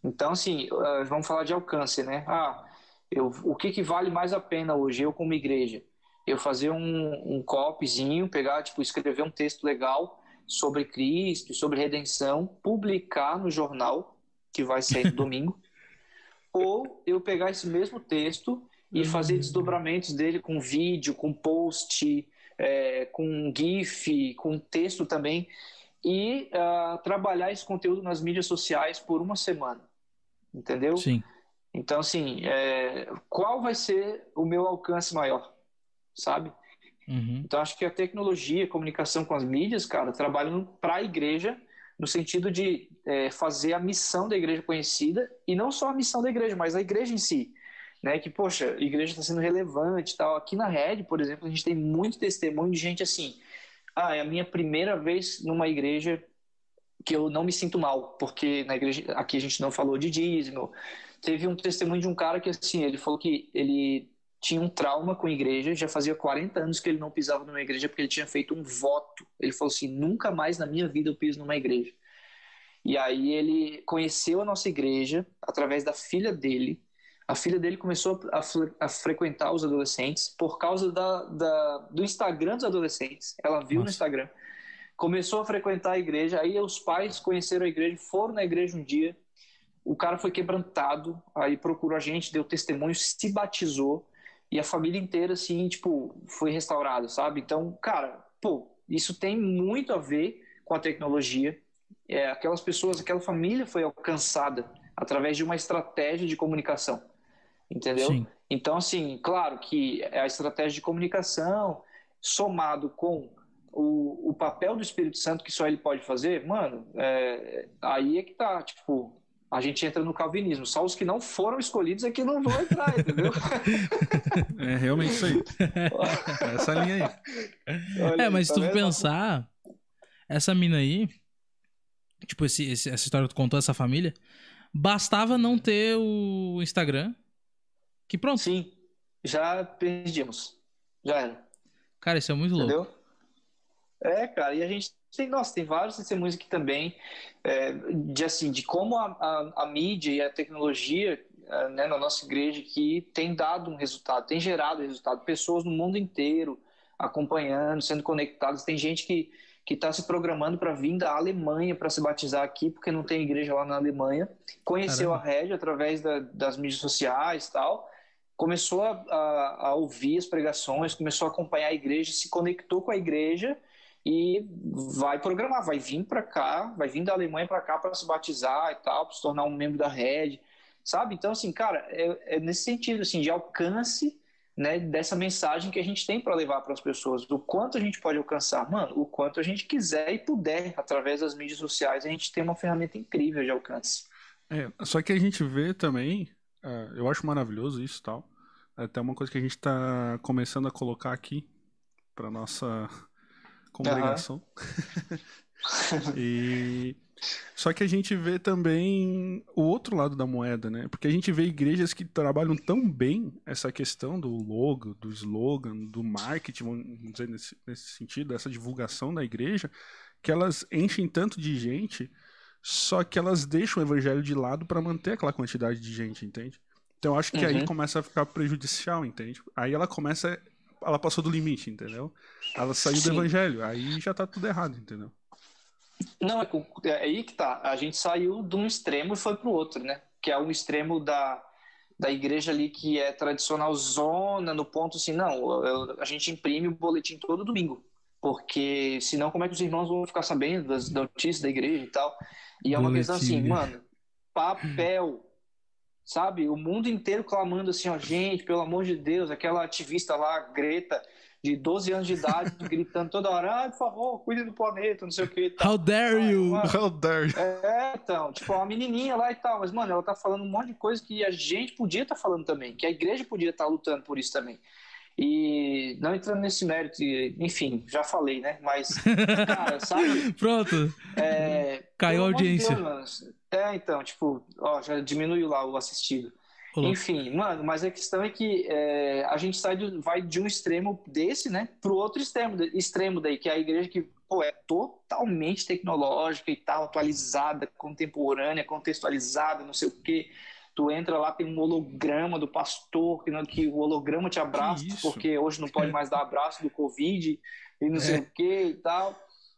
Speaker 3: Então, assim, uh, vamos falar de alcance, né? Ah, eu, o que, que vale mais a pena hoje, eu como igreja? Eu fazer um, um copyzinho, pegar, tipo, escrever um texto legal sobre Cristo, sobre redenção, publicar no jornal, que vai sair no domingo, ou eu pegar esse mesmo texto e fazer desdobramentos dele com vídeo, com post, é, com GIF, com texto também, e uh, trabalhar esse conteúdo nas mídias sociais por uma semana. Entendeu?
Speaker 1: Sim.
Speaker 3: Então, assim, é, qual vai ser o meu alcance maior? Sabe?
Speaker 1: Uhum.
Speaker 3: Então, acho que a tecnologia, a comunicação com as mídias, cara, trabalham para a igreja no sentido de é, fazer a missão da igreja conhecida e não só a missão da igreja, mas a igreja em si. Né? Que, poxa, a igreja está sendo relevante tal. Aqui na rede, por exemplo, a gente tem muito testemunho de gente assim. Ah, é a minha primeira vez numa igreja que eu não me sinto mal, porque na igreja aqui a gente não falou de dízimo. Teve um testemunho de um cara que, assim, ele falou que ele tinha um trauma com a igreja, já fazia 40 anos que ele não pisava numa igreja porque ele tinha feito um voto. Ele falou assim: nunca mais na minha vida eu piso numa igreja. E aí ele conheceu a nossa igreja através da filha dele. A filha dele começou a, a frequentar os adolescentes por causa da, da, do Instagram dos adolescentes. Ela viu Nossa. no Instagram. Começou a frequentar a igreja. Aí os pais conheceram a igreja, foram na igreja um dia. O cara foi quebrantado. Aí procurou a gente, deu testemunho, se batizou. E a família inteira, assim, tipo, foi restaurada, sabe? Então, cara, pô, isso tem muito a ver com a tecnologia. É, aquelas pessoas, aquela família foi alcançada através de uma estratégia de comunicação entendeu? Sim. Então, assim, claro que a estratégia de comunicação somado com o, o papel do Espírito Santo que só ele pode fazer, mano, é, aí é que tá, tipo, a gente entra no calvinismo. Só os que não foram escolhidos é que não vão entrar, entendeu?
Speaker 2: é realmente isso aí. essa linha aí.
Speaker 1: Olha, é, mas tá se tu pensar, essa mina aí, tipo, esse, esse, essa história que tu contou, essa família, bastava não ter o Instagram que pronto.
Speaker 3: Sim, já perdimos. Já era.
Speaker 1: Cara, isso é muito Entendeu? louco.
Speaker 3: É, cara, e a gente tem, nossa, tem vários testemunhos aqui também, é, de assim, de como a, a, a mídia e a tecnologia é, né, na nossa igreja que tem dado um resultado, tem gerado resultado. Pessoas no mundo inteiro acompanhando, sendo conectadas. Tem gente que que está se programando para vir da Alemanha para se batizar aqui, porque não tem igreja lá na Alemanha. Conheceu Caramba. a Rede através da, das mídias sociais tal começou a, a, a, ouvir as pregações, começou a acompanhar a igreja, se conectou com a igreja e vai programar, vai vir para cá, vai vir da Alemanha para cá para se batizar e tal, para se tornar um membro da rede, sabe? Então, assim, cara, é, é nesse sentido, assim, de alcance, né, dessa mensagem que a gente tem para levar para as pessoas, do quanto a gente pode alcançar, mano, o quanto a gente quiser e puder, através das mídias sociais, a gente tem uma ferramenta incrível de alcance.
Speaker 2: É, só que a gente vê também é, eu acho maravilhoso isso tal. É até uma coisa que a gente está começando a colocar aqui para nossa congregação. Uhum. e só que a gente vê também o outro lado da moeda, né? Porque a gente vê igrejas que trabalham tão bem essa questão do logo, do slogan, do marketing, vamos dizer nesse, nesse sentido, essa divulgação da igreja, que elas enchem tanto de gente só que elas deixam o evangelho de lado para manter aquela quantidade de gente, entende? Então eu acho que uhum. aí começa a ficar prejudicial, entende? Aí ela começa. Ela passou do limite, entendeu? Ela saiu Sim. do evangelho, aí já tá tudo errado, entendeu?
Speaker 3: Não, é, é aí que tá. A gente saiu de um extremo e foi pro outro, né? Que é um extremo da, da igreja ali que é tradicional zona, no ponto assim, não, eu, a gente imprime o boletim todo domingo. Porque senão como é que os irmãos vão ficar sabendo das notícias da igreja e tal? E é uma Boletim. questão assim, mano, papel, sabe? O mundo inteiro clamando assim, ó, gente, pelo amor de Deus, aquela ativista lá, Greta, de 12 anos de idade, gritando toda hora, ah, por favor, cuide do planeta, não sei o que.
Speaker 1: Tal. How dare you?
Speaker 2: Mano, How dare you?
Speaker 3: É, então, tipo, uma menininha lá e tal, mas, mano, ela tá falando um monte de coisa que a gente podia estar tá falando também, que a igreja podia estar tá lutando por isso também. E não entrando nesse mérito, enfim, já falei, né? Mas, cara, sabe?
Speaker 1: Pronto.
Speaker 3: É,
Speaker 1: Caiu a audiência.
Speaker 3: Deus, é, então, tipo, ó, já diminuiu lá o assistido. Olá. Enfim, mano, mas a questão é que é, a gente sai de, vai de um extremo desse, né, pro outro extremo, extremo daí, que é a igreja que, pô, é totalmente tecnológica e tal, atualizada, contemporânea, contextualizada, não sei o quê tu entra lá, tem um holograma do pastor, que, não, que o holograma te abraça, porque hoje não pode mais dar abraço do Covid e não é. sei o que e tal.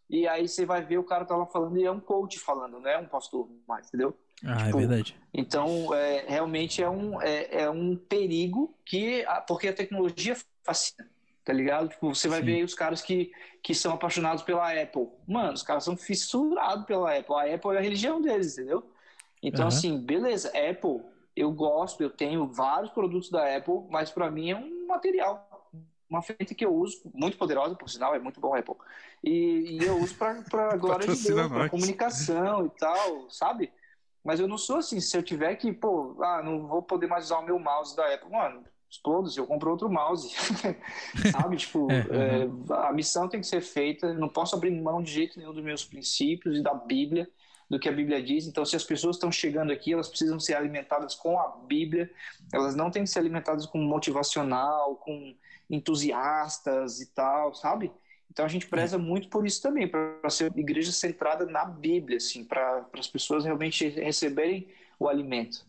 Speaker 3: E aí você vai ver o cara tá lá falando e é um coach falando, não é um pastor mais, entendeu?
Speaker 1: Ah, é tipo, é verdade.
Speaker 3: Então, é, realmente é um, é, é um perigo que. Porque a tecnologia fascina, tá ligado? Tipo, você vai Sim. ver os caras que, que são apaixonados pela Apple. Mano, os caras são fissurados pela Apple. A Apple é a religião deles, entendeu? Então, uhum. assim, beleza, Apple, eu gosto, eu tenho vários produtos da Apple, mas para mim é um material, uma ferramenta que eu uso, muito poderosa, por sinal, é muito bom Apple. E, e eu uso para glória de Deus, para comunicação e tal, sabe? Mas eu não sou assim, se eu tiver que, pô, ah, não vou poder mais usar o meu mouse da Apple, mano, explodo-se, eu compro outro mouse. sabe? Tipo, é, é, a missão tem que ser feita, não posso abrir mão de jeito nenhum dos meus princípios e da Bíblia do que a Bíblia diz. Então, se as pessoas estão chegando aqui, elas precisam ser alimentadas com a Bíblia, elas não têm que ser alimentadas com motivacional, com entusiastas e tal, sabe? Então a gente preza muito por isso também, para ser uma igreja centrada na Bíblia, assim, para as pessoas realmente receberem o alimento.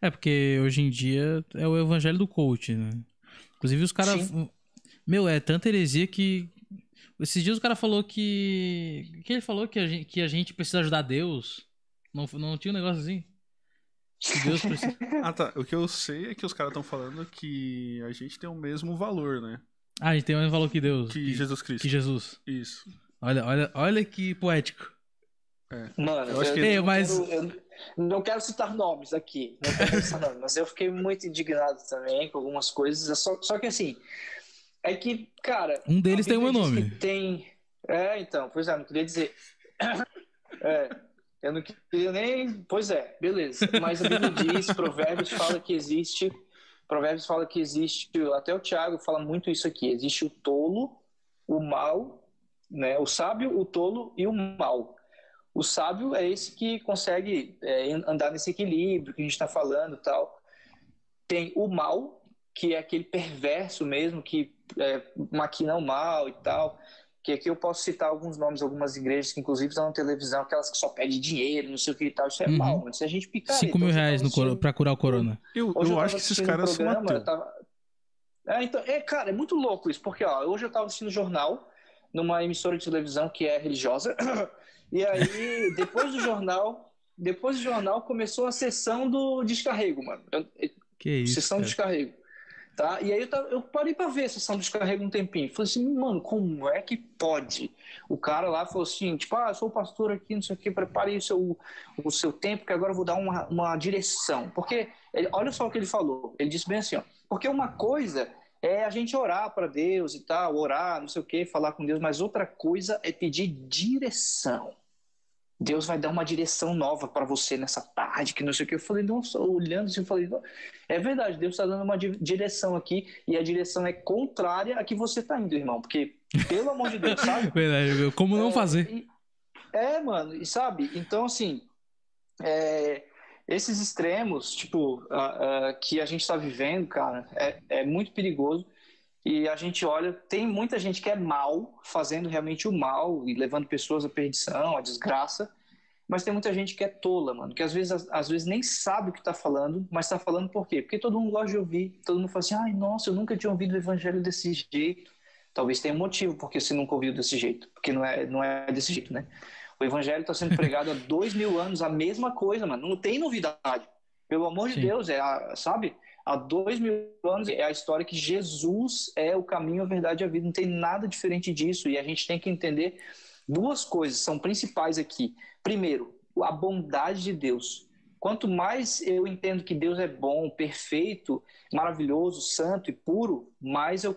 Speaker 1: É, porque hoje em dia é o evangelho do coach, né? Inclusive os caras. Meu, é tanta heresia que. Esses dias o cara falou que. que ele falou que a gente, que a gente precisa ajudar Deus. Não, não tinha um negócio assim?
Speaker 2: Que Deus precisa. ah, tá. O que eu sei é que os caras estão falando que a gente tem o mesmo valor, né?
Speaker 1: Ah, a gente tem o mesmo valor que Deus.
Speaker 2: Que, que Jesus Cristo.
Speaker 1: Que Jesus.
Speaker 2: Isso.
Speaker 1: Olha, olha, olha que poético.
Speaker 3: É. Mano, eu, acho que... eu, mas... quero, eu não quero citar nomes aqui, não quero citar nomes, mas eu fiquei muito indignado também com algumas coisas. Só, só que assim, é que, cara.
Speaker 1: Um deles tem o meu nome.
Speaker 3: Tem. É, então, pois é, não queria dizer. É, eu não queria nem. Pois é, beleza. Mas a Bíblia diz, Provérbios fala que existe. Provérbios fala que existe. Até o Tiago fala muito isso aqui: existe o tolo, o mal, né? O sábio, o tolo e o mal. O sábio é esse que consegue é, andar nesse equilíbrio que a gente está falando tal. Tem o mal, que é aquele perverso mesmo, que é, maquina o mal e tal. Que aqui eu posso citar alguns nomes, algumas igrejas que inclusive estão na televisão, aquelas que só pedem dinheiro, não sei o que e tal. Isso é uhum. mal, se a gente picar.
Speaker 1: 5 mil reais no para curar o corona.
Speaker 2: Eu, eu, eu acho que esses caras são. Tava...
Speaker 3: É, então, é, cara, é muito louco isso, porque ó, hoje eu estava assistindo jornal numa emissora de televisão que é religiosa. E aí, depois do jornal, depois do jornal começou a sessão do descarrego, mano.
Speaker 1: Que isso?
Speaker 3: Sessão
Speaker 1: cara.
Speaker 3: do descarrego. Tá? E aí eu, eu parei para ver a sessão do descarrego um tempinho. Falei assim, mano, como é que pode? O cara lá falou assim, tipo, ah, eu sou pastor aqui, não sei o que, prepare o seu, o seu tempo, que agora eu vou dar uma, uma direção. Porque, ele, olha só o que ele falou. Ele disse bem assim, ó, porque uma coisa é a gente orar para Deus e tal, orar, não sei o que, falar com Deus, mas outra coisa é pedir direção. Deus vai dar uma direção nova para você nessa tarde, que não sei o que. Eu falei, nossa, olhando assim, eu falei, é verdade, Deus está dando uma direção aqui e a direção é contrária a que você está indo, irmão. Porque, pelo amor de Deus, sabe?
Speaker 1: Verdade, como não
Speaker 3: é,
Speaker 1: fazer?
Speaker 3: E, é, mano, e sabe? Então, assim, é, esses extremos, tipo, uh, uh, que a gente está vivendo, cara, é, é muito perigoso. E a gente olha, tem muita gente que é mal, fazendo realmente o mal e levando pessoas à perdição, à desgraça. Mas tem muita gente que é tola, mano, que às vezes, às vezes nem sabe o que está falando, mas está falando por quê? Porque todo mundo gosta de ouvir, todo mundo fala assim, ai, nossa, eu nunca tinha ouvido o evangelho desse jeito. Talvez tenha um motivo porque você nunca ouviu desse jeito, porque não é, não é desse jeito, né? O evangelho está sendo pregado há dois mil anos, a mesma coisa, mano. Não tem novidade. Pelo amor Sim. de Deus, é a, sabe? Há dois mil anos é a história que Jesus é o caminho, a verdade e a vida. Não tem nada diferente disso. E a gente tem que entender duas coisas, são principais aqui. Primeiro, a bondade de Deus. Quanto mais eu entendo que Deus é bom, perfeito, maravilhoso, santo e puro, mais eu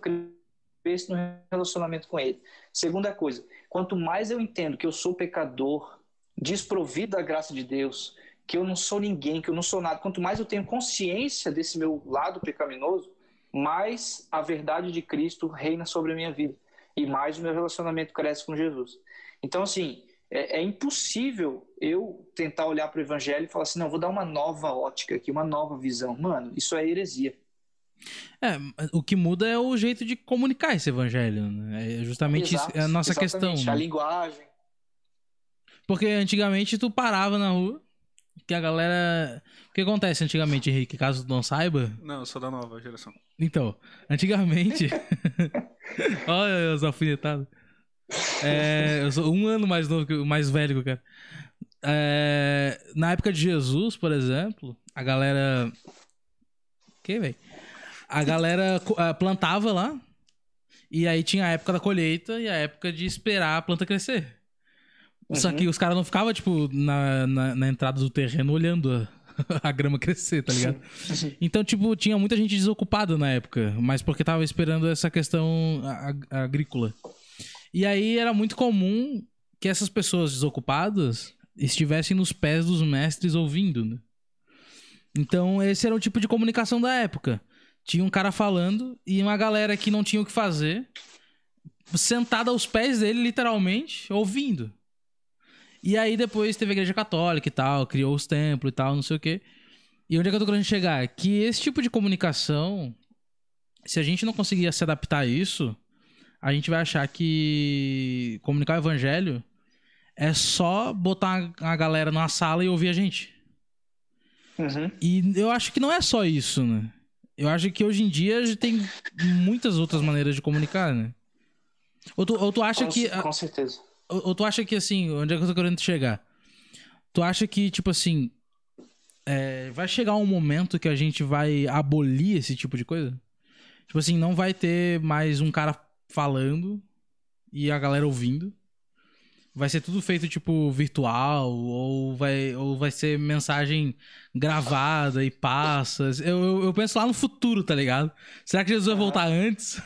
Speaker 3: cresço no relacionamento com Ele. Segunda coisa, Quanto mais eu entendo que eu sou pecador, desprovido da graça de Deus, que eu não sou ninguém, que eu não sou nada, quanto mais eu tenho consciência desse meu lado pecaminoso, mais a verdade de Cristo reina sobre a minha vida e mais o meu relacionamento cresce com Jesus. Então, assim, é, é impossível eu tentar olhar para o Evangelho e falar assim: não, vou dar uma nova ótica aqui, uma nova visão. Mano, isso é heresia.
Speaker 1: É, o que muda é o jeito de comunicar esse evangelho. Né? É justamente Exato, isso, é a nossa questão.
Speaker 3: A né? linguagem.
Speaker 1: Porque antigamente tu parava na rua, que a galera. O que acontece antigamente, Henrique, caso tu não saiba?
Speaker 2: Não, eu sou da nova geração.
Speaker 1: Então, antigamente. Olha os alfinetados. É, eu sou um ano mais novo, mais velho que o cara. É, na época de Jesus, por exemplo, a galera. Que, velho? a galera uh, plantava lá. E aí tinha a época da colheita e a época de esperar a planta crescer. Uhum. Só que os caras não ficavam, tipo, na, na, na, entrada do terreno olhando a, a grama crescer, tá ligado? Então, tipo, tinha muita gente desocupada na época, mas porque tava esperando essa questão agrícola. E aí era muito comum que essas pessoas desocupadas estivessem nos pés dos mestres ouvindo, né? Então, esse era o tipo de comunicação da época. Tinha um cara falando e uma galera que não tinha o que fazer, sentada aos pés dele, literalmente, ouvindo. E aí depois teve a igreja católica e tal, criou os templos e tal, não sei o quê. E onde é que eu tô querendo chegar? Que esse tipo de comunicação, se a gente não conseguir se adaptar a isso, a gente vai achar que comunicar o evangelho é só botar a galera numa sala e ouvir a gente. Uhum. E eu acho que não é só isso, né? Eu acho que hoje em dia tem muitas outras maneiras de comunicar, né? Ou tu, ou tu acha
Speaker 3: com,
Speaker 1: que.
Speaker 3: Com certeza.
Speaker 1: Ou, tu acha que assim, onde é que eu tô querendo chegar? Tu acha que, tipo assim. É, vai chegar um momento que a gente vai abolir esse tipo de coisa? Tipo assim, não vai ter mais um cara falando e a galera ouvindo vai ser tudo feito tipo virtual ou vai ou vai ser mensagem gravada e passa. Eu, eu, eu, penso lá no futuro, tá ligado? Será que Jesus vai voltar antes?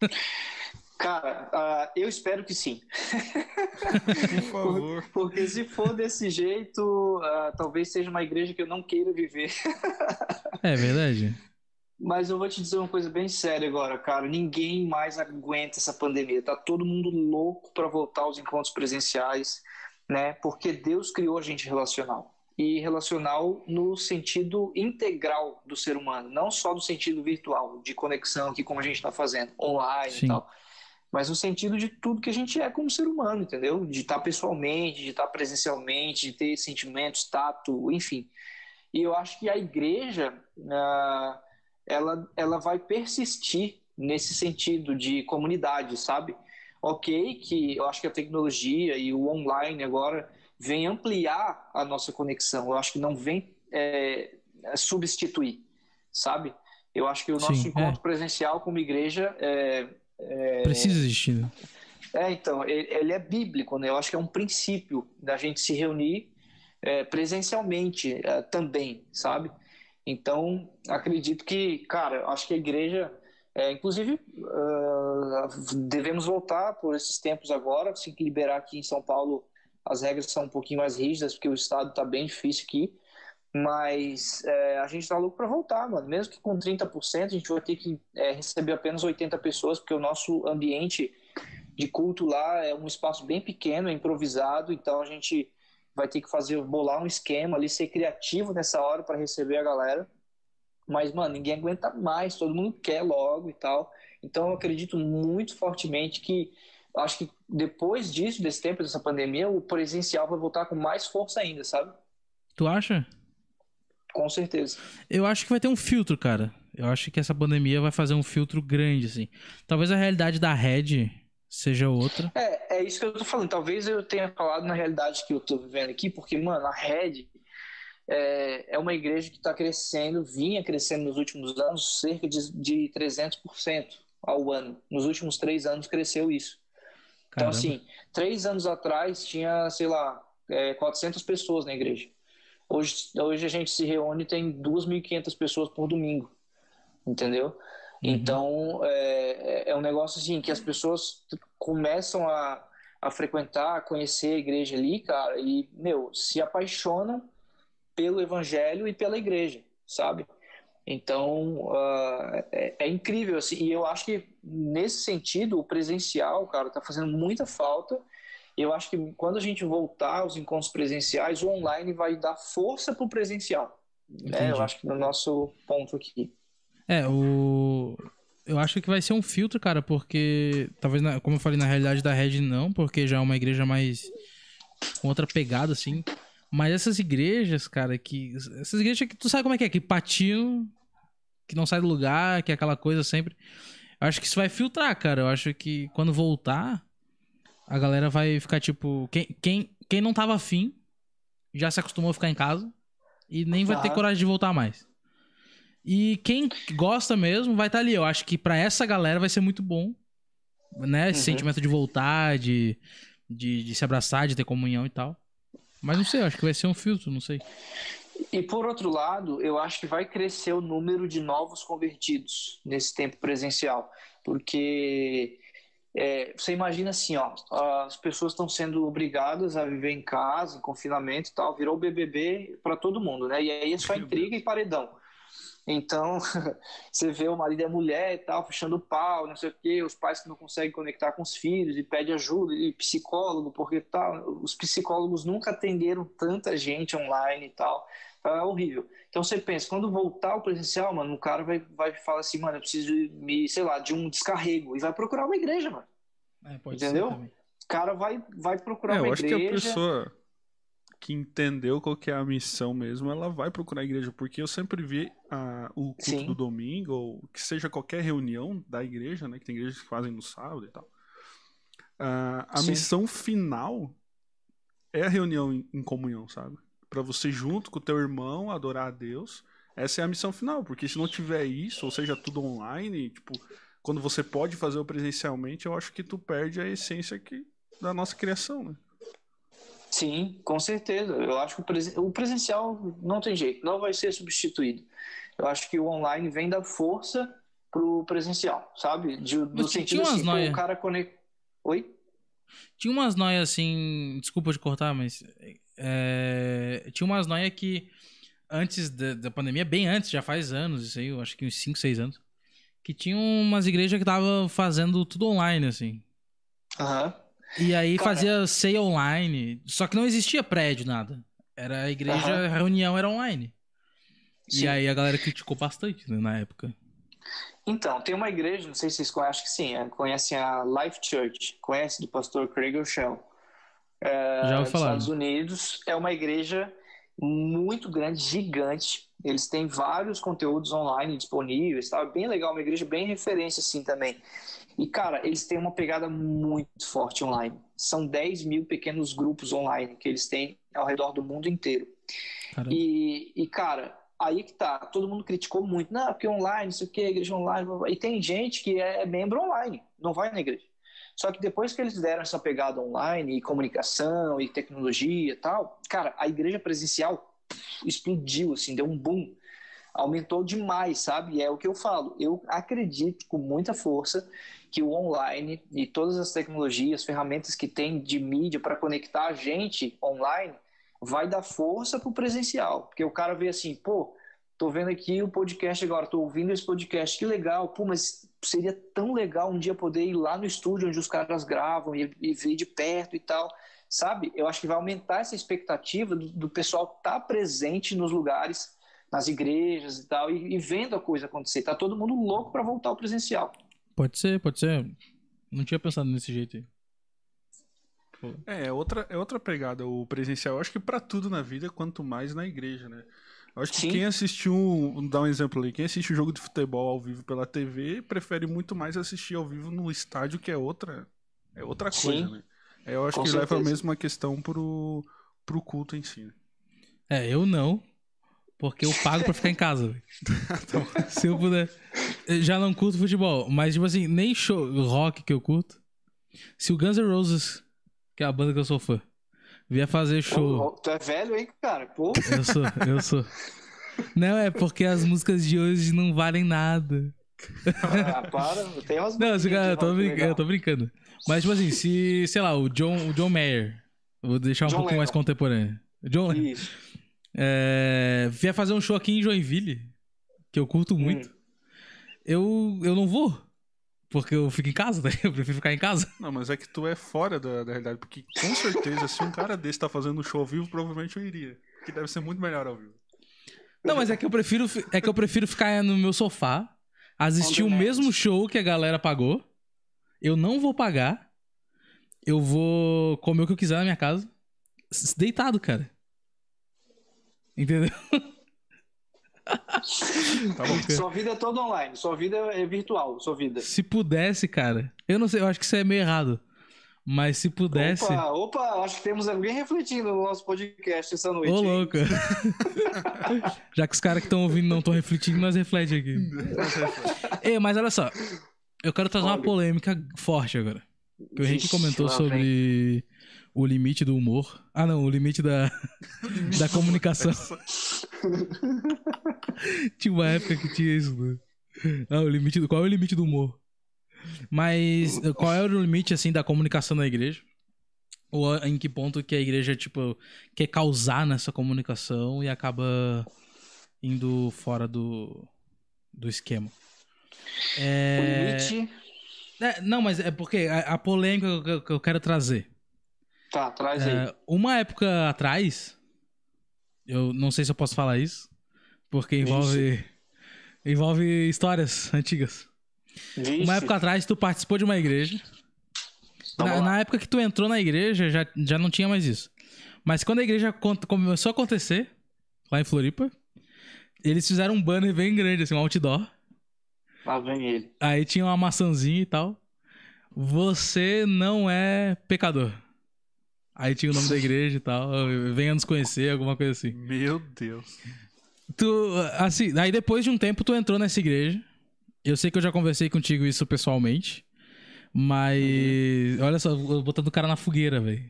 Speaker 3: Cara, uh, eu espero que sim.
Speaker 2: Por favor.
Speaker 3: Porque se for desse jeito, uh, talvez seja uma igreja que eu não queira viver.
Speaker 1: é verdade.
Speaker 3: Mas eu vou te dizer uma coisa bem séria agora, cara. Ninguém mais aguenta essa pandemia. Tá todo mundo louco para voltar aos encontros presenciais, né? Porque Deus criou a gente relacional. E relacional no sentido integral do ser humano, não só no sentido virtual, de conexão aqui como a gente está fazendo, online Sim. e tal. Mas no sentido de tudo que a gente é como ser humano, entendeu? De estar tá pessoalmente, de estar tá presencialmente, de ter sentimentos, tato, enfim. E eu acho que a igreja. Uh, ela, ela vai persistir nesse sentido de comunidade, sabe? Ok, que eu acho que a tecnologia e o online agora vem ampliar a nossa conexão. Eu acho que não vem é, substituir, sabe? Eu acho que o nosso Sim, encontro é. presencial como igreja é,
Speaker 1: é, precisa existir. Né?
Speaker 3: É, então ele é bíblico, né? Eu acho que é um princípio da gente se reunir é, presencialmente é, também, sabe? Então, acredito que, cara, acho que a igreja, é, inclusive, uh, devemos voltar por esses tempos agora, assim que liberar aqui em São Paulo, as regras são um pouquinho mais rígidas, porque o estado está bem difícil aqui, mas é, a gente está louco para voltar, mano. Mesmo que com 30%, a gente vai ter que é, receber apenas 80 pessoas, porque o nosso ambiente de culto lá é um espaço bem pequeno, é improvisado, então a gente vai ter que fazer, bolar um esquema ali, ser criativo nessa hora para receber a galera. Mas, mano, ninguém aguenta mais, todo mundo quer logo e tal. Então, eu acredito muito fortemente que, acho que depois disso, desse tempo, dessa pandemia, o presencial vai voltar com mais força ainda, sabe?
Speaker 1: Tu acha?
Speaker 3: Com certeza.
Speaker 1: Eu acho que vai ter um filtro, cara. Eu acho que essa pandemia vai fazer um filtro grande, assim. Talvez a realidade da Red seja outra.
Speaker 3: É, é isso que eu tô falando. Talvez eu tenha falado na realidade que eu tô vivendo aqui, porque, mano, a Red é, é uma igreja que está crescendo, vinha crescendo nos últimos anos cerca de, de 300% ao ano. Nos últimos três anos cresceu isso. Então, Caramba. Então, assim, três anos atrás tinha, sei lá, é, 400 pessoas na igreja. Hoje, hoje a gente se reúne e tem 2.500 pessoas por domingo, entendeu? Uhum. Então, é, é um negócio assim que as pessoas começam a, a frequentar, a conhecer a igreja ali, cara, e, meu, se apaixonam pelo evangelho e pela igreja, sabe? Então, uh, é, é, incrível, assim, e eu acho que nesse sentido, o presencial, cara, tá fazendo muita falta. Eu acho que quando a gente voltar aos encontros presenciais, o online vai dar força pro presencial. Né? Eu acho que no nosso ponto aqui.
Speaker 1: É, o. Eu acho que vai ser um filtro, cara, porque. Talvez, na... como eu falei, na realidade da Red não, porque já é uma igreja mais. com outra pegada, assim. Mas essas igrejas, cara, que. Essas igrejas que tu sabe como é que é, que patinho, que não sai do lugar, que é aquela coisa sempre. Eu acho que isso vai filtrar, cara. Eu acho que quando voltar, a galera vai ficar tipo. Quem, quem, quem não tava afim já se acostumou a ficar em casa e nem vai ter coragem de voltar mais. E quem gosta mesmo vai estar tá ali. Eu acho que para essa galera vai ser muito bom, né? Esse uhum. sentimento de voltar, de, de, de, se abraçar, de ter comunhão e tal. Mas não sei, eu acho que vai ser um filtro, não sei.
Speaker 3: E por outro lado, eu acho que vai crescer o número de novos convertidos nesse tempo presencial. Porque é, você imagina assim, ó, as pessoas estão sendo obrigadas a viver em casa, em confinamento e tal, virou BBB para todo mundo, né? E aí é só intriga e paredão. Então, você vê o marido e a mulher e tal, fechando o pau, não sei o quê, os pais que não conseguem conectar com os filhos e pede ajuda, e psicólogo, porque tal, os psicólogos nunca atenderam tanta gente online e tal. Então, é horrível. Então você pensa, quando voltar ao presencial, mano, o cara vai, vai falar assim, mano, eu preciso me, sei lá, de um descarrego. E vai procurar uma igreja, mano. É, Entendeu? O cara vai, vai procurar é, uma igreja.
Speaker 2: Eu acho que a pessoa que entendeu qual que é a missão mesmo, ela vai procurar a igreja, porque eu sempre vi a, o culto Sim. do domingo, ou que seja qualquer reunião da igreja, né, que tem igrejas que fazem no sábado e tal. Uh, a Sim. missão final é a reunião em, em comunhão, sabe? Para você junto com o teu irmão adorar a Deus. Essa é a missão final, porque se não tiver isso, ou seja, tudo online, tipo, quando você pode fazer o presencialmente, eu acho que tu perde a essência que, da nossa criação, né?
Speaker 3: Sim, com certeza. Eu acho que o, presen o presencial não tem jeito, não vai ser substituído. Eu acho que o online vem da força pro presencial, sabe? De, do sentido assim, o cara conecta. Oi?
Speaker 1: Tinha umas noias assim. Desculpa de cortar, mas. É, tinha umas noias que antes da, da, pandemia, bem antes, já faz anos, isso aí, eu acho que uns 5, 6 anos. Que tinham umas igrejas que estavam fazendo tudo online, assim.
Speaker 3: Aham. Uhum.
Speaker 1: E aí Cara... fazia ceia online. Só que não existia prédio, nada. Era a igreja, uhum. a reunião era online. Sim. E aí a galera criticou bastante né, na época.
Speaker 3: Então, tem uma igreja, não sei se vocês conhecem, acho que sim, é, conhecem a Life Church, conhece do pastor Craig Rochelle. É,
Speaker 1: Já ouvi falar.
Speaker 3: Estados Unidos, é uma igreja muito grande, gigante. Eles têm vários conteúdos online disponíveis, tá? Bem legal, uma igreja bem referência assim também. E, cara, eles têm uma pegada muito forte online. São 10 mil pequenos grupos online que eles têm ao redor do mundo inteiro. E, e, cara, aí que tá. Todo mundo criticou muito. Não, porque online, isso aqui, igreja online. E tem gente que é membro online, não vai na igreja. Só que depois que eles deram essa pegada online, e comunicação, e tecnologia e tal, cara, a igreja presencial explodiu, assim, deu um boom aumentou demais, sabe? E é o que eu falo. Eu acredito com muita força que o online e todas as tecnologias, ferramentas que tem de mídia para conectar a gente online, vai dar força para o presencial. Porque o cara vê assim, pô, tô vendo aqui o podcast agora, tô ouvindo esse podcast, que legal, pô, mas seria tão legal um dia poder ir lá no estúdio onde os caras gravam e, e ver de perto e tal, sabe? Eu acho que vai aumentar essa expectativa do, do pessoal estar tá presente nos lugares, nas igrejas e tal, e, e vendo a coisa acontecer. Tá todo mundo louco para voltar ao presencial.
Speaker 1: Pode ser, pode ser. Não tinha pensado nesse jeito aí.
Speaker 2: É, é outra, é outra pegada o presencial. Eu acho que para tudo na vida, quanto mais na igreja, né? Eu acho que Sim. quem assistiu, vou dar um exemplo ali, quem assiste o jogo de futebol ao vivo pela TV prefere muito mais assistir ao vivo no estádio, que é outra, é outra coisa, Sim. né? É, eu acho Com que certeza. leva a mesma questão pro, pro culto em si. Né?
Speaker 1: É, eu não, porque eu pago pra ficar em casa. então, se eu puder. Eu já não curto futebol, mas, tipo assim, nem show rock que eu curto. Se o Guns N' Roses, que é a banda que eu sou fã, vier fazer show.
Speaker 3: tu é velho, hein, cara? Pô.
Speaker 1: Eu sou, eu sou. Não, é porque as músicas de hoje não valem nada.
Speaker 3: Ah, para, tem umas
Speaker 1: Não, cara, eu, tô brincando, eu tô brincando. Mas, tipo assim, se, sei lá, o John, o John Mayer, vou deixar um John pouquinho Lennon. mais contemporâneo. John Isso. É, vier fazer um show aqui em Joinville, que eu curto muito, hum. eu, eu não vou. Porque eu fico em casa, né? Eu prefiro ficar em casa.
Speaker 2: Não, mas é que tu é fora da, da realidade. Porque com certeza, se um cara desse tá fazendo um show ao vivo, provavelmente eu iria. Que deve ser muito melhor ao vivo.
Speaker 1: Não, mas é que eu prefiro, é que eu prefiro ficar no meu sofá, assistir o mesmo show que a galera pagou. Eu não vou pagar. Eu vou comer o que eu quiser na minha casa. Deitado, cara. Entendeu?
Speaker 3: Tá sua vida é toda online, sua vida é virtual, sua vida.
Speaker 1: Se pudesse, cara. Eu não sei, eu acho que isso é meio errado. Mas se pudesse.
Speaker 3: Opa, opa, acho que temos alguém refletindo no nosso podcast essa noite. Ô,
Speaker 1: louco. Já que os caras que estão ouvindo não estão refletindo, nós reflete aqui. Ei, mas olha só. Eu quero trazer uma polêmica forte agora. Que o Henrique comentou sobre o limite do humor. Ah, não, o limite da, da comunicação. tinha uma época que tinha isso, né? Ah, o limite do, qual é o limite do humor? Mas qual é o limite, assim, da comunicação na igreja? Ou em que ponto que a igreja, tipo, quer causar nessa comunicação e acaba indo fora do, do esquema?
Speaker 3: É... O limite...
Speaker 1: É, não, mas é porque a, a polêmica que eu, que eu quero trazer
Speaker 3: Tá, traz aí. É,
Speaker 1: uma época atrás, eu não sei se eu posso falar isso, porque envolve, envolve histórias antigas. Vixe. Uma época atrás, tu participou de uma igreja. Na, na, época que tu entrou na igreja, já, já não tinha mais isso. Mas quando a igreja começou a acontecer, lá em Floripa, eles fizeram um banner bem grande, assim, um outdoor.
Speaker 3: Lá vem ele.
Speaker 1: Aí tinha uma maçãzinha e tal. Você não é pecador. Aí tinha o nome da igreja e tal. Venha nos conhecer, alguma coisa assim.
Speaker 2: Meu Deus.
Speaker 1: Tu, assim, aí depois de um tempo tu entrou nessa igreja. Eu sei que eu já conversei contigo isso pessoalmente. Mas. Uhum. Olha só, botando o cara na fogueira, velho.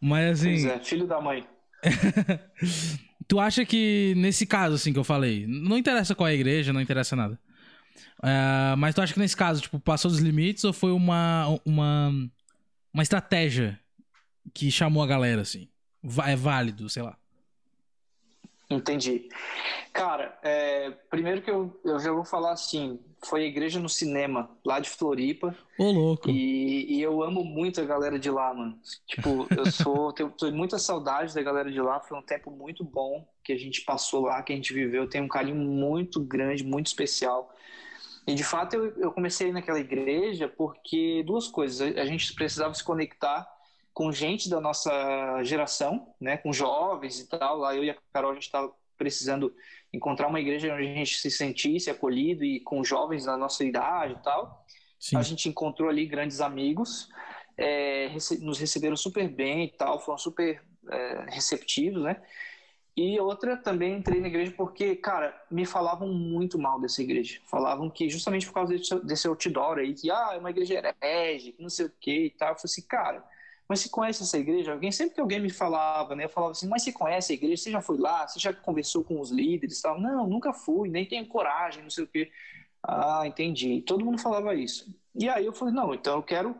Speaker 1: Mas assim. Pois
Speaker 3: é, filho da mãe.
Speaker 1: tu acha que nesse caso, assim, que eu falei, não interessa qual é a igreja, não interessa nada. Uh, mas tu acha que nesse caso, tipo, passou dos limites ou foi uma, uma, uma estratégia que chamou a galera, assim? É válido, sei lá.
Speaker 3: Entendi. Cara, é, primeiro que eu, eu já vou falar assim, foi a igreja no cinema, lá de Floripa.
Speaker 1: Ô, louco.
Speaker 3: E, e eu amo muito a galera de lá, mano. Tipo, eu sou. tenho, tenho muita saudade da galera de lá. Foi um tempo muito bom que a gente passou lá, que a gente viveu. Tem um carinho muito grande, muito especial. E de fato eu, eu comecei naquela igreja porque duas coisas. A gente precisava se conectar com gente da nossa geração, né, com jovens e tal. Lá eu e a Carol a gente estava precisando encontrar uma igreja onde a gente se sentisse acolhido e com jovens da nossa idade e tal. Sim. A gente encontrou ali grandes amigos, é, nos receberam super bem e tal, foram super é, receptivos, né? E outra também entrei na igreja porque, cara, me falavam muito mal dessa igreja. Falavam que justamente por causa desse, desse outdoor aí, que ah, é uma igreja herege, que não sei o que e tal. Eu falei assim, cara, mas você conhece essa igreja? Alguém sempre que alguém me falava, né? Eu falava assim, mas você conhece a igreja? Você já foi lá? Você já conversou com os líderes tal? Não, nunca fui, nem tenho coragem, não sei o quê. Ah, entendi. Todo mundo falava isso. E aí eu falei, não, então eu quero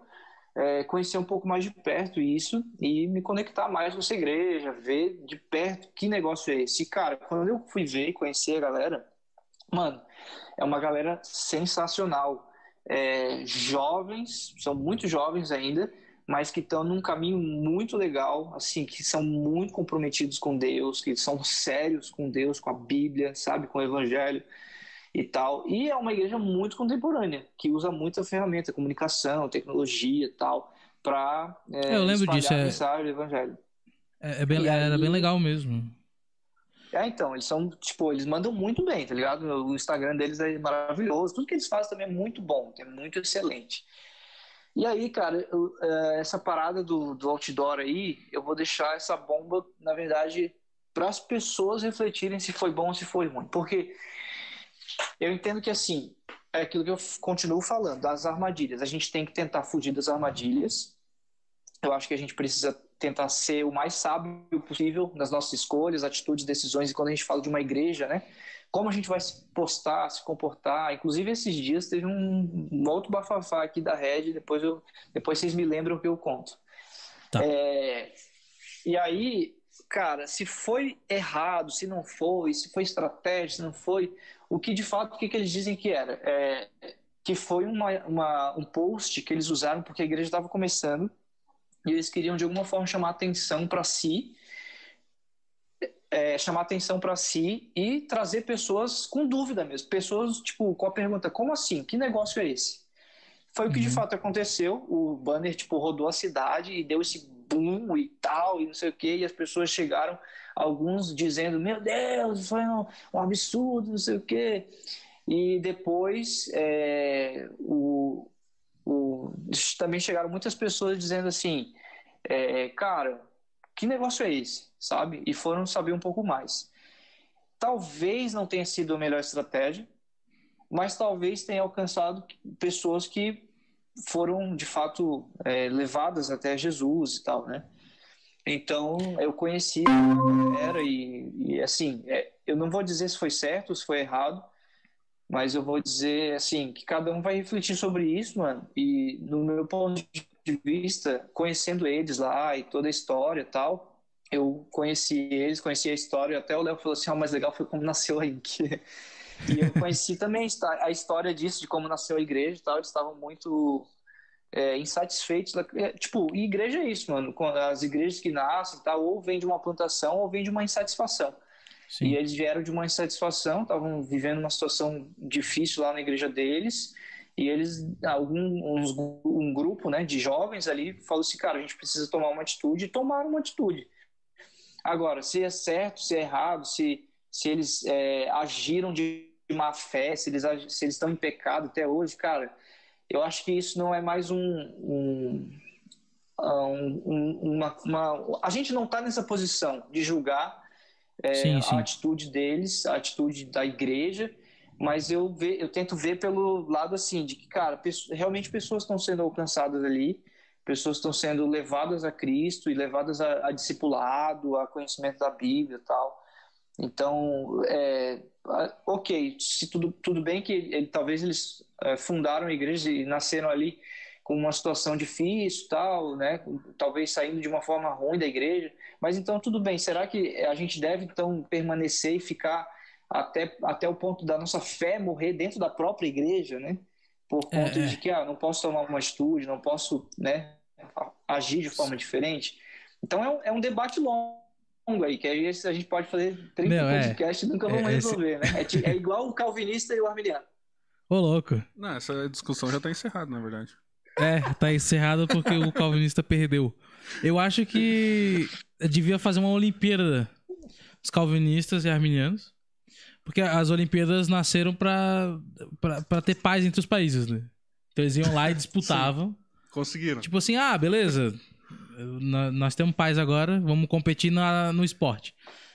Speaker 3: é, conhecer um pouco mais de perto isso e me conectar mais com essa igreja, ver de perto que negócio é esse. E, cara, quando eu fui ver e conhecer a galera, mano, é uma galera sensacional. É, jovens, são muito jovens ainda, mas que estão num caminho muito legal, assim, que são muito comprometidos com Deus, que são sérios com Deus, com a Bíblia, sabe, com o Evangelho e tal. E é uma igreja muito contemporânea, que usa muita ferramenta, comunicação, tecnologia e tal, para
Speaker 1: é, eu lembro disso, é...
Speaker 3: mensagem do evangelho.
Speaker 1: É, é bem, era bem legal mesmo.
Speaker 3: É, então, eles são, tipo, eles mandam muito bem, tá ligado? O Instagram deles é maravilhoso, tudo que eles fazem também é muito bom, é muito excelente. E aí, cara, eu, é, essa parada do, do outdoor aí, eu vou deixar essa bomba, na verdade, para as pessoas refletirem se foi bom ou se foi ruim. Porque eu entendo que assim, é aquilo que eu continuo falando, das armadilhas. A gente tem que tentar fugir das armadilhas. Eu acho que a gente precisa tentar ser o mais sábio possível nas nossas escolhas, atitudes, decisões. E quando a gente fala de uma igreja, né? Como a gente vai se postar, se comportar. Inclusive, esses dias teve um, um outro bafafá aqui da Red, depois, eu, depois vocês me lembram que eu conto. Tá. É, e aí, cara, se foi errado, se não foi, se foi estratégia, se não foi, o que de fato, o que, que eles dizem que era? É, que foi uma, uma, um post que eles usaram porque a igreja estava começando e eles queriam de alguma forma chamar atenção para si, é, chamar atenção para si e trazer pessoas com dúvida mesmo, pessoas tipo com a pergunta como assim, que negócio é esse? Foi o que de uhum. fato aconteceu. O banner tipo rodou a cidade e deu esse boom e tal e não sei o que e as pessoas chegaram alguns dizendo, meu Deus, foi um, um absurdo, não sei o quê. E depois é, o, o, também chegaram muitas pessoas dizendo assim, é, cara, que negócio é esse, sabe? E foram saber um pouco mais. Talvez não tenha sido a melhor estratégia, mas talvez tenha alcançado pessoas que foram de fato é, levadas até Jesus e tal, né? Então eu conheci era e, e assim é, eu não vou dizer se foi certo se foi errado, mas eu vou dizer assim que cada um vai refletir sobre isso, mano. E no meu ponto de vista, conhecendo eles lá e toda a história e tal, eu conheci eles, conheci a história. Até o Léo falou assim: ah, o mais legal foi como nasceu a Ink. e eu conheci também a história disso, de como nasceu a igreja e tal. Eles estavam muito é, insatisfeitos. Da, é, tipo, igreja é isso, mano. Quando as igrejas que nascem, tá, ou vem de uma plantação ou vem de uma insatisfação. Sim. E eles vieram de uma insatisfação, estavam vivendo uma situação difícil lá na igreja deles. E eles, algum, uns, um grupo né, de jovens ali, falou assim: cara, a gente precisa tomar uma atitude. E tomaram uma atitude. Agora, se é certo, se é errado, se, se eles é, agiram de má fé, se eles, se eles estão em pecado até hoje, cara, eu acho que isso não é mais um. um, um uma, uma, a gente não está nessa posição de julgar é, sim, sim. a atitude deles, a atitude da igreja, mas eu, ve, eu tento ver pelo lado assim, de que, cara, realmente pessoas estão sendo alcançadas ali, pessoas estão sendo levadas a Cristo e levadas a, a discipulado, a conhecimento da Bíblia e tal. Então, é, ok, se tudo, tudo bem que ele, talvez eles é, fundaram a igreja e nasceram ali com uma situação difícil, tal, né? Talvez saindo de uma forma ruim da igreja. Mas então tudo bem. Será que a gente deve então permanecer e ficar até, até o ponto da nossa fé morrer dentro da própria igreja, né? Por é, conta é, de que ah, não posso tomar uma atitude, não posso, né? Agir de forma diferente. Então é um, é um debate longo aí, que aí a gente pode fazer 30 Meu, é. podcasts e nunca vamos é, resolver, esse... né? É, é, igual o calvinista e o arminiano.
Speaker 1: Ô, louco.
Speaker 2: Não, essa discussão já está encerrada, na verdade.
Speaker 1: É, tá encerrado porque o calvinista perdeu. Eu acho que devia fazer uma Olimpíada os calvinistas e arminianos. Porque as Olimpíadas nasceram pra, pra, pra ter paz entre os países, né? Então eles iam lá e disputavam. Sim,
Speaker 2: conseguiram.
Speaker 1: Tipo assim, ah, beleza. Nós temos paz agora, vamos competir na, no esporte.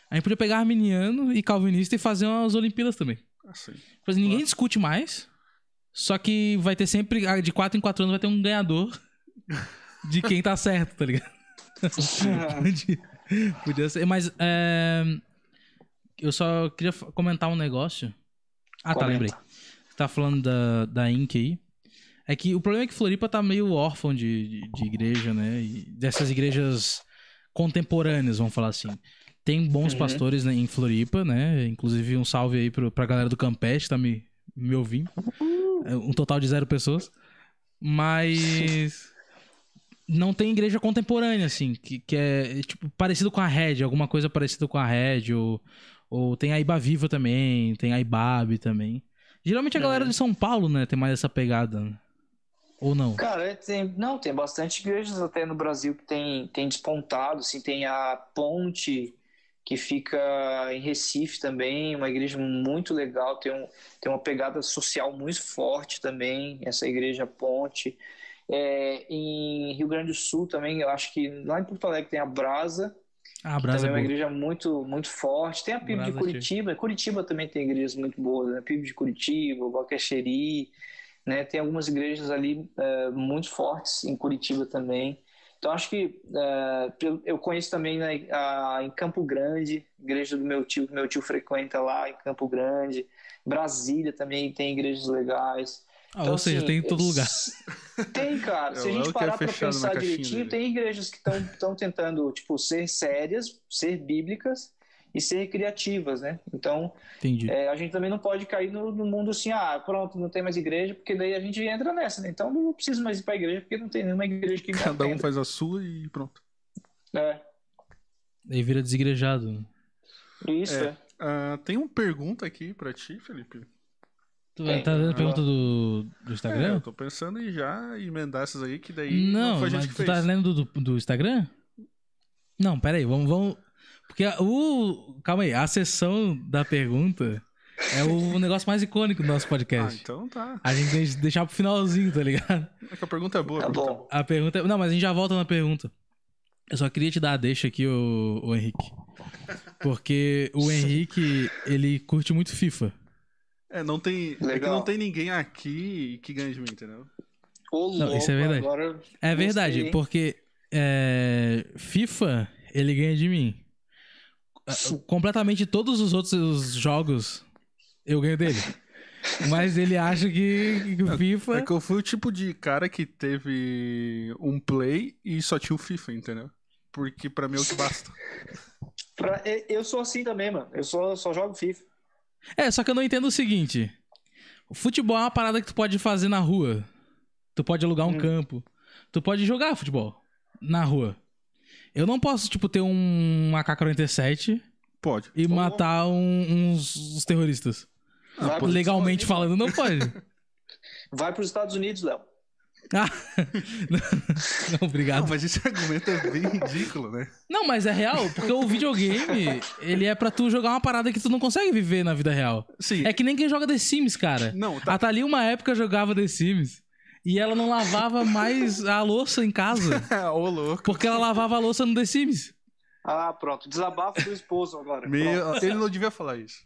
Speaker 1: A gente podia pegar arminiano e calvinista e fazer umas Olimpíadas também. Assim. Tipo assim, ninguém discute mais. Só que vai ter sempre, ah, de 4 em 4 anos, vai ter um ganhador de quem tá certo, tá ligado? podia, podia ser, mas é, eu só queria comentar um negócio. Ah, tá, Comenta. tá, lembrei. Tá falando da, da Inc aí. É que o problema é que Floripa tá meio órfão de, de, de igreja, né? E dessas igrejas contemporâneas, vamos falar assim. Tem bons uhum. pastores né, em Floripa, né? Inclusive um salve aí pro, pra galera do Campeste que tá me, me ouvindo. É, um total de zero pessoas. Mas não tem igreja contemporânea, assim, que, que é tipo parecido com a Red, alguma coisa parecida com a Red, ou, ou tem a Iba Viva também, tem a Ibabe também. Geralmente a galera é. de São Paulo, né, tem mais essa pegada. Né? Ou não?
Speaker 3: Cara, tem, não, tem bastante igrejas até no Brasil que tem, tem despontado, assim, tem a Ponte, que fica em Recife também, uma igreja muito legal, tem, um, tem uma pegada social muito forte também, essa igreja Ponte. É, em Rio Grande do Sul também, eu acho que lá em Porto Alegre tem a Brasa,
Speaker 1: ah, a
Speaker 3: também é uma igreja muito, muito forte. Tem a PIB de Curitiba, Curitiba também tem igrejas muito boas, né? PIB de Curitiba, Bacaxeri, né? Tem algumas igrejas ali é, muito fortes em Curitiba também. Então, acho que uh, eu conheço também né, a, em Campo Grande, igreja do meu tio, que meu tio frequenta lá em Campo Grande. Brasília também tem igrejas legais.
Speaker 1: Ah, então, ou seja, assim, tem em todo lugar.
Speaker 3: Tem, cara. Se a gente parar para pensar direitinho, tem igrejas que estão tentando tipo, ser sérias, ser bíblicas, e ser criativas, né? Então, é, a gente também não pode cair no, no, mundo assim, ah, pronto, não tem mais igreja, porque daí a gente entra nessa, né? Então não preciso mais ir pra igreja, porque não tem nenhuma igreja que
Speaker 2: Cada um faz a sua e pronto.
Speaker 3: É.
Speaker 1: Aí vira desigrejado.
Speaker 3: Isso, é. é.
Speaker 2: Uh, tem uma pergunta aqui pra ti, Felipe.
Speaker 1: Tu tá dando a pergunta do, do Instagram? É,
Speaker 2: eu tô pensando em já emendar essas aí, que daí não,
Speaker 1: não
Speaker 2: foi a gente
Speaker 1: que
Speaker 2: tu
Speaker 1: fez. tá lendo do, do, Instagram? Não, pera aí, vamos, vamos, porque o. Calma aí, a sessão da pergunta é o negócio mais icônico do nosso podcast.
Speaker 2: Ah, então tá.
Speaker 1: A gente tem que deixar pro finalzinho, tá ligado?
Speaker 2: É que a pergunta é boa.
Speaker 3: Tá
Speaker 2: bom.
Speaker 1: A pergunta é... Não, mas a gente já volta na pergunta. Eu só queria te dar a deixa aqui, o, o Henrique. Porque o Henrique, ele curte muito FIFA.
Speaker 2: É, não tem. Legal. É que não tem ninguém aqui que ganha de mim, entendeu?
Speaker 3: Ô, não,
Speaker 1: isso é verdade.
Speaker 3: Agora
Speaker 1: é verdade, gostei, porque é, FIFA, ele ganha de mim. Ah, completamente todos os outros jogos eu ganho dele. Mas ele acha que, que o é, FIFA.
Speaker 2: É que eu fui o tipo de cara que teve um play e só tinha o FIFA, entendeu? Porque pra mim é o que basta.
Speaker 3: pra, eu sou assim também, mano. Eu só, só jogo FIFA.
Speaker 1: É, só que eu não entendo o seguinte: o futebol é uma parada que tu pode fazer na rua. Tu pode alugar um hum. campo. Tu pode jogar futebol na rua. Eu não posso, tipo, ter um AK-47
Speaker 2: Pode.
Speaker 1: e matar um- uns, uns terroristas.
Speaker 3: Vai
Speaker 1: Legalmente falando, não pode.
Speaker 3: Vai pros Estados Unidos, Léo.
Speaker 1: Ah, não, obrigado.
Speaker 2: Não, mas esse argumento é bem ridículo, né?
Speaker 1: Não, mas é real, porque o videogame, ele é pra tu jogar uma parada que tu não consegue viver na vida real.
Speaker 2: Sim.
Speaker 1: É que nem quem joga The Sims, cara.
Speaker 2: Não, tá.
Speaker 1: A Thalia, uma época, jogava The Sims. E ela não lavava mais a louça em casa.
Speaker 2: Ô, louco.
Speaker 1: Porque ela lavava a louça no The Sims.
Speaker 3: Ah, pronto. Desabafo do esposo agora. Pronto.
Speaker 2: Ele não devia falar isso.